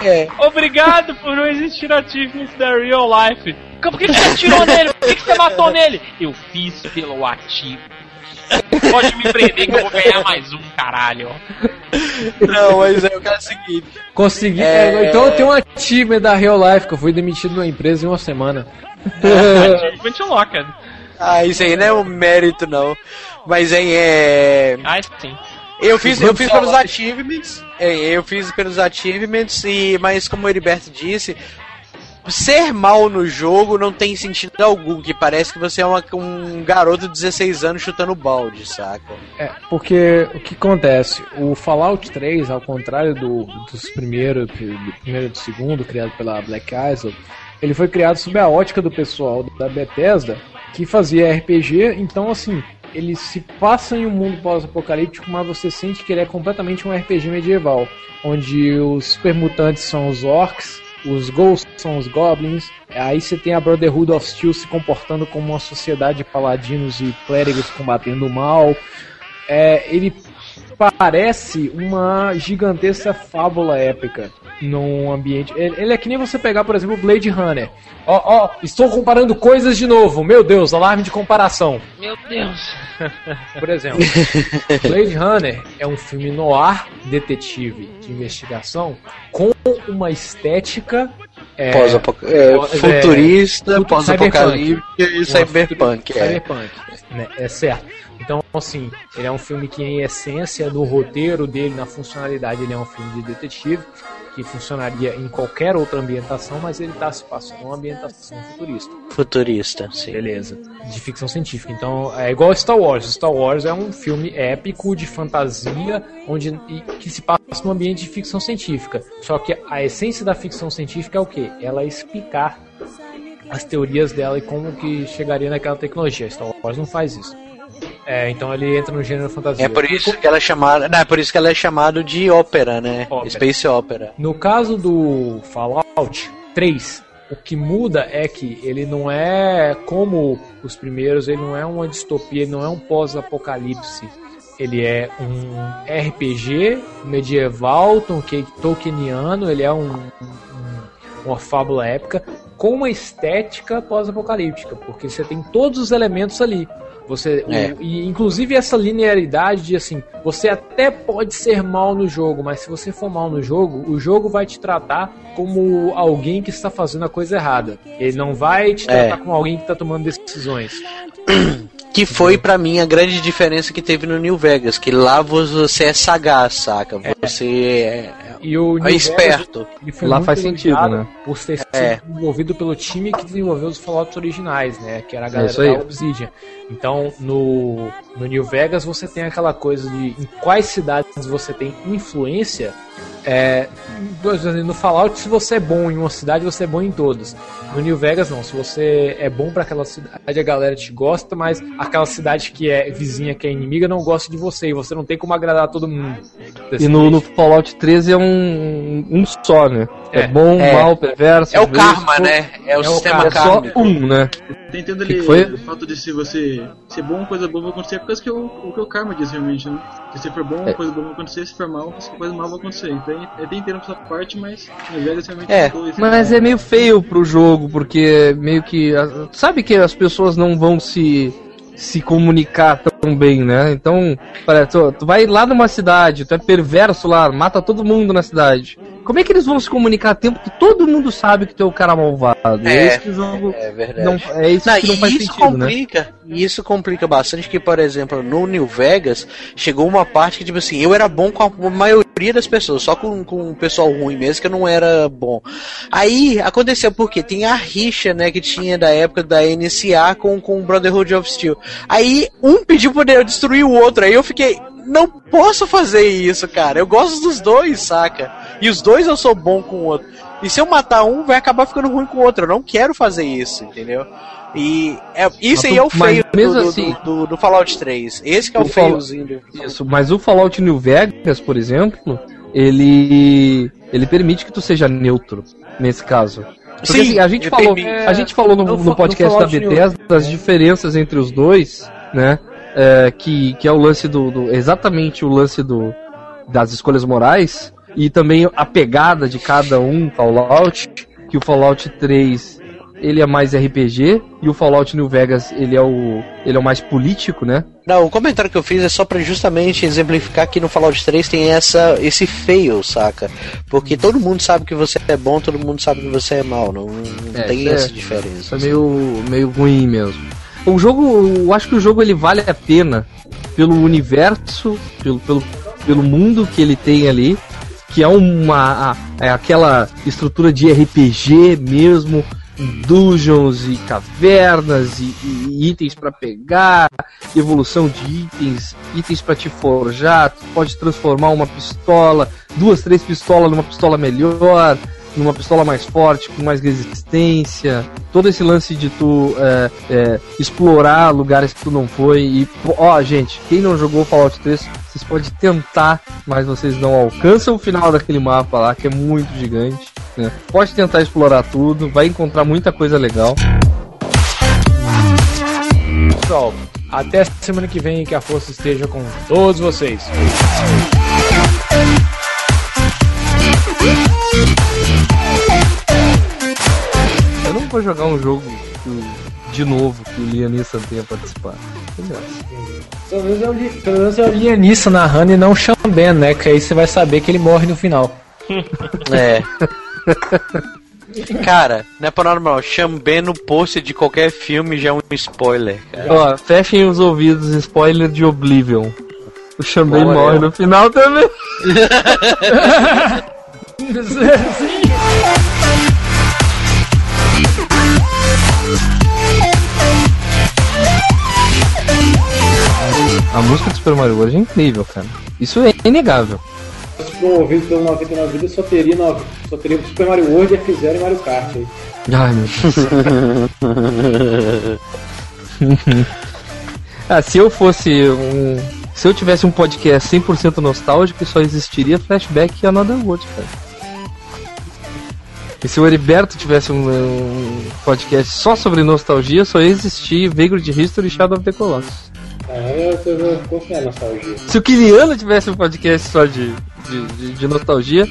É. Obrigado por não existir achievements da real life. Por que, que você atirou nele? Por que, que você matou nele? Eu fiz pelo ativo. Pode me prender que eu vou ganhar mais um, caralho. Não, mas é o cara seguinte. Consegui. É. é, então eu tenho um achievement da Real Life que eu fui demitido de uma empresa em uma semana. Achievement Unlocked. Ah, isso aí não é um mérito, não. Mas aí é. Ah, sim. Eu fiz, eu fiz pelos achievements. é, Eu fiz pelos achievements, e, mas como o Heriberto disse, ser mal no jogo não tem sentido algum, que parece que você é uma- um garoto de 16 anos chutando balde, saca? É, porque o que acontece? O Fallout 3, ao contrário do, dos primeiros, do primeiro e do segundo, criado pela Black Isle, ele foi criado sob a ótica do pessoal da Bethesda, que fazia RPG, então assim, ele se passa em um mundo pós-apocalíptico, mas você sente que ele é completamente um RPG medieval, onde os supermutantes são os orcs os Ghosts são os Goblins. Aí você tem a Brotherhood of Steel se comportando como uma sociedade de paladinos e clérigos combatendo o mal. É, ele parece uma gigantesca fábula épica num ambiente. Ele, ele é que nem você pegar, por exemplo, Blade Runner. Ó, ó, estou comparando coisas de novo. Meu Deus, alarme de comparação. Meu Deus. [LAUGHS] Por exemplo, Blade Runner é um filme noir detetive de investigação com uma estética é, Pós-apoca- é, pós- é, futurista, fut- pós-apocalíptica e cyberpunk. futuri- É. Cyberpunk, né? É certo. Então, assim, ele é um filme que, em essência, no roteiro dele, na funcionalidade, ele é um filme de detetive que funcionaria em qualquer outra ambientação, mas ele está se passando numa ambientação futurista. Futurista, sim. Beleza. De ficção científica. Então, é igual Star Wars. Star Wars é um filme épico de fantasia, onde que se passa num ambiente de ficção científica. Só que a essência da ficção científica é o quê? Ela explicar as teorias dela e como que chegaria naquela tecnologia. Star Wars não faz isso. É, então ele entra no gênero fantasia. É por isso que ela é chamada. Não, é por isso que ela é chamada de ópera, né? Ópera. Space Opera. No caso do Fallout 3, o que muda é que ele não é como os primeiros, ele não é uma distopia, ele não é um pós-apocalipse. Ele é um RPG medieval, Tolkien- tolkieniano, ele é um, um- uma fábula épica com uma estética pós-apocalíptica, porque você tem todos os elementos ali. Você, É. e inclusive essa linearidade de assim, você até pode ser mal no jogo, mas se você for mal no jogo, o jogo vai te tratar como alguém que está fazendo a coisa errada. Ele não vai te É. tratar como alguém que está tomando decisões. [CLEARS THROAT] Que foi pra mim a grande diferença que teve no New Vegas, que lá você é sagaz, saca? Você é, E o é New esperto. Vegas, Lá faz sentido, né? Por sido É. desenvolvido pelo time que desenvolveu os Fallouts originais, né? Que era a galera isso aí. da Obsidian. Então, no, no New Vegas você tem aquela coisa de em quais cidades você tem influência. É, no Fallout, se você é bom em uma cidade, você é bom em todas. No New Vegas, não. Se você é bom pra aquela cidade, a galera te gosta, mas aquela cidade que é vizinha, que é inimiga, não gosta de você. E você não tem como agradar todo mundo. E no, no Fallout 13 é um, um só, né? É, É. bom, É. mal, perverso. É o karma, né? É o É o sistema karma. É só um, né? Que ali que foi? o fato de se você ser bom, coisa boa vai acontecer, porque que o, o que o karma diz realmente, né? Se você for bom, É. coisa boa vai acontecer, se for mal, coisa mal vai acontecer. Então é até entendo essa parte, mas na Vegas realmente É, Mas é meio feio pro jogo, porque meio que. Sabe que as pessoas não vão se se comunicar tão bem, né? Então, parece, tu, tu vai lá numa cidade, tu é perverso lá, mata todo mundo na cidade. Como é que eles vão se comunicar a tempo que todo mundo sabe que tu é o cara malvado? É, isso que o jogo É verdade. não é isso Não, que não e faz isso sentido, né? complica, e isso complica bastante que, por exemplo, no New Vegas, chegou uma parte que, tipo assim, eu era bom com a maioria das pessoas, só com, com o pessoal ruim mesmo, que eu não era bom. Aí, aconteceu porque tem a rixa, né, que tinha da época da NCA com, com o Brotherhood of Steel. Aí, um pediu pra eu destruir o outro, aí eu fiquei, não posso fazer isso, cara, eu gosto dos dois, saca? E os dois eu sou bom com o outro. E se eu matar um, vai acabar ficando ruim com o outro. Eu não quero fazer isso, entendeu? E é, isso Mas aí tu- é o feio do, mesmo do, assim- do, do- do Fallout 3. Esse que é o, O feiozinho do Isso, mas o Fallout New Vegas, por exemplo, ele ele permite que tu seja neutro nesse caso. Porque Sim, assim, a gente falou, permite. a gente falou no, No podcast da Bethesda das diferenças entre os dois, né? É, que, que é o lance do, do- exatamente o lance do das escolhas morais e também a pegada de cada um Fallout, que o Fallout 3 ele é mais RPG e o Fallout New Vegas ele é o ele é o mais político, né? Não, o comentário que eu fiz é só pra justamente exemplificar que no Fallout 3 tem essa, esse fail, saca? Porque todo mundo sabe que você é bom, todo mundo sabe que você é mal. Não, não É, tem é- essa Isso diferença. é meio, meio ruim mesmo. O jogo, eu acho que o jogo ele vale a pena pelo universo, pelo, pelo, pelo mundo que ele tem ali, que é uma é aquela estrutura de RPG mesmo, dungeons e cavernas e, e itens pra pegar, evolução de itens, itens pra te forjar, tu pode transformar uma pistola, duas, três pistolas numa pistola melhor, numa pistola mais forte, com mais resistência. Todo esse lance de tu é, é, explorar lugares que tu não foi. E, ó, gente, quem não jogou Fallout 3, vocês podem tentar, mas vocês não alcançam o final daquele mapa lá, que é muito gigante. né? Pode tentar explorar tudo, vai encontrar muita coisa legal. Pessoal, até semana que vem que a força esteja com todos vocês. Vou jogar um jogo de novo que o Liam Neeson tenha participado. Pelo menos é o, Li- pelo menos é o Lianissa narrando e não o Xamben, né? Que aí você vai saber que ele morre no final. [LAUGHS] É. Cara, não é pra normal. Chambé no pôster de qualquer filme já é um spoiler, cara. Ó, fechem os ouvidos, spoiler de Oblivion. O Xambém Olha. morre no final também. [LAUGHS] [LAUGHS] A música do Super Mario World é incrível, cara. Isso é inegável. promovido pelo 99 Vidas só teria, nove- só teria Super Mario World, F0 e Mario Kart aí. Ai, meu Deus. [LAUGHS] ah, se eu fosse um. Se eu tivesse um podcast 100% nostálgico, só existiria Flashback e Another World, cara. E se o Heriberto tivesse um, um podcast só sobre nostalgia, só ia existir Vagrant History e Shadow of the Colossus. É, eu nostalgia. Se o Kiliano tivesse um podcast só de, de, de- de nostalgia,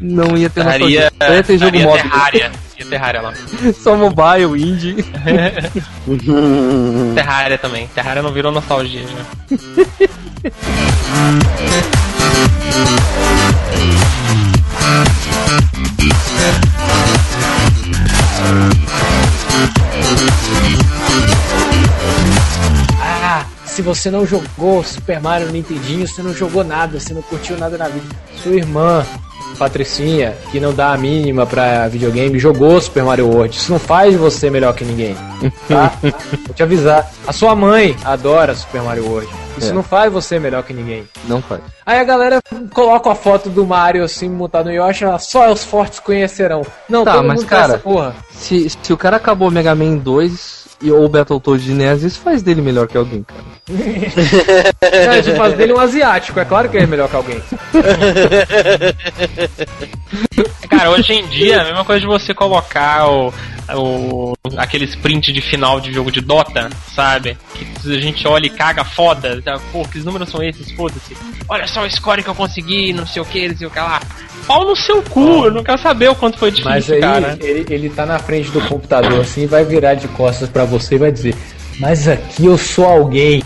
não ia ter nostalgia. Só ia ter jogo móvel. Terraria. Ia Terraria lá. [LAUGHS] Só mobile, indie. [LAUGHS] Terraria também. Terraria não virou nostalgia já. [LAUGHS] se você não jogou Super Mario no Nintendinho, você não jogou nada, você não curtiu nada na vida. Sua irmã, Patricinha, que não dá a mínima pra videogame, jogou Super Mario World. Isso não faz você melhor que ninguém, tá? [LAUGHS] Vou te avisar. A sua mãe adora Super Mario World. Isso É. não faz você melhor que ninguém. Não faz. Aí a galera coloca a foto do Mario assim, mutado no Yoshi, só os fortes conhecerão. Não, Tá, mas cara- essa porra. Se, se o cara acabou Mega Man 2 e, ou Battletoads de NES, isso faz dele melhor que alguém, cara. [LAUGHS] É, gente faz dele um asiático, é claro que ele é melhor que alguém. [LAUGHS] Cara, hoje em dia, a mesma coisa de você colocar o, o aquele sprint de final de jogo de Dota, sabe? Que a gente olha e caga foda. Pô, que números são esses? Foda-se. Olha só o score que eu consegui, não sei o que, não sei o que lá. Pau no seu cu, eu não quero saber o quanto foi difícil, Mas aí cara. ele, ele tá na frente do computador assim, vai virar de costas pra você e vai dizer: Mas aqui eu sou alguém.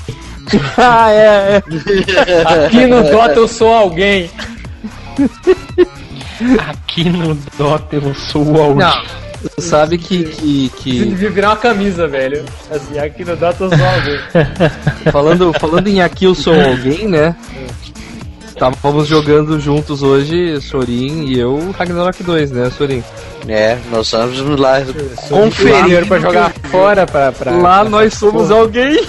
[LAUGHS] ah, é, é. Aqui no Dota eu sou alguém. Aqui no Dota eu sou Audi. Não, tu sabe que, que, que devia virar uma camisa, velho. Assim, aqui no Dota eu sou alguém. [LAUGHS] falando, falando em Aqui Eu Sou Alguém, né? Estávamos jogando juntos hoje, Sorin e eu, Ragnarok 2, né, Sorin? É, nós vamos lá Conferir pra jogar fora pra. pra Lá pra- nós somos alguém. [LAUGHS]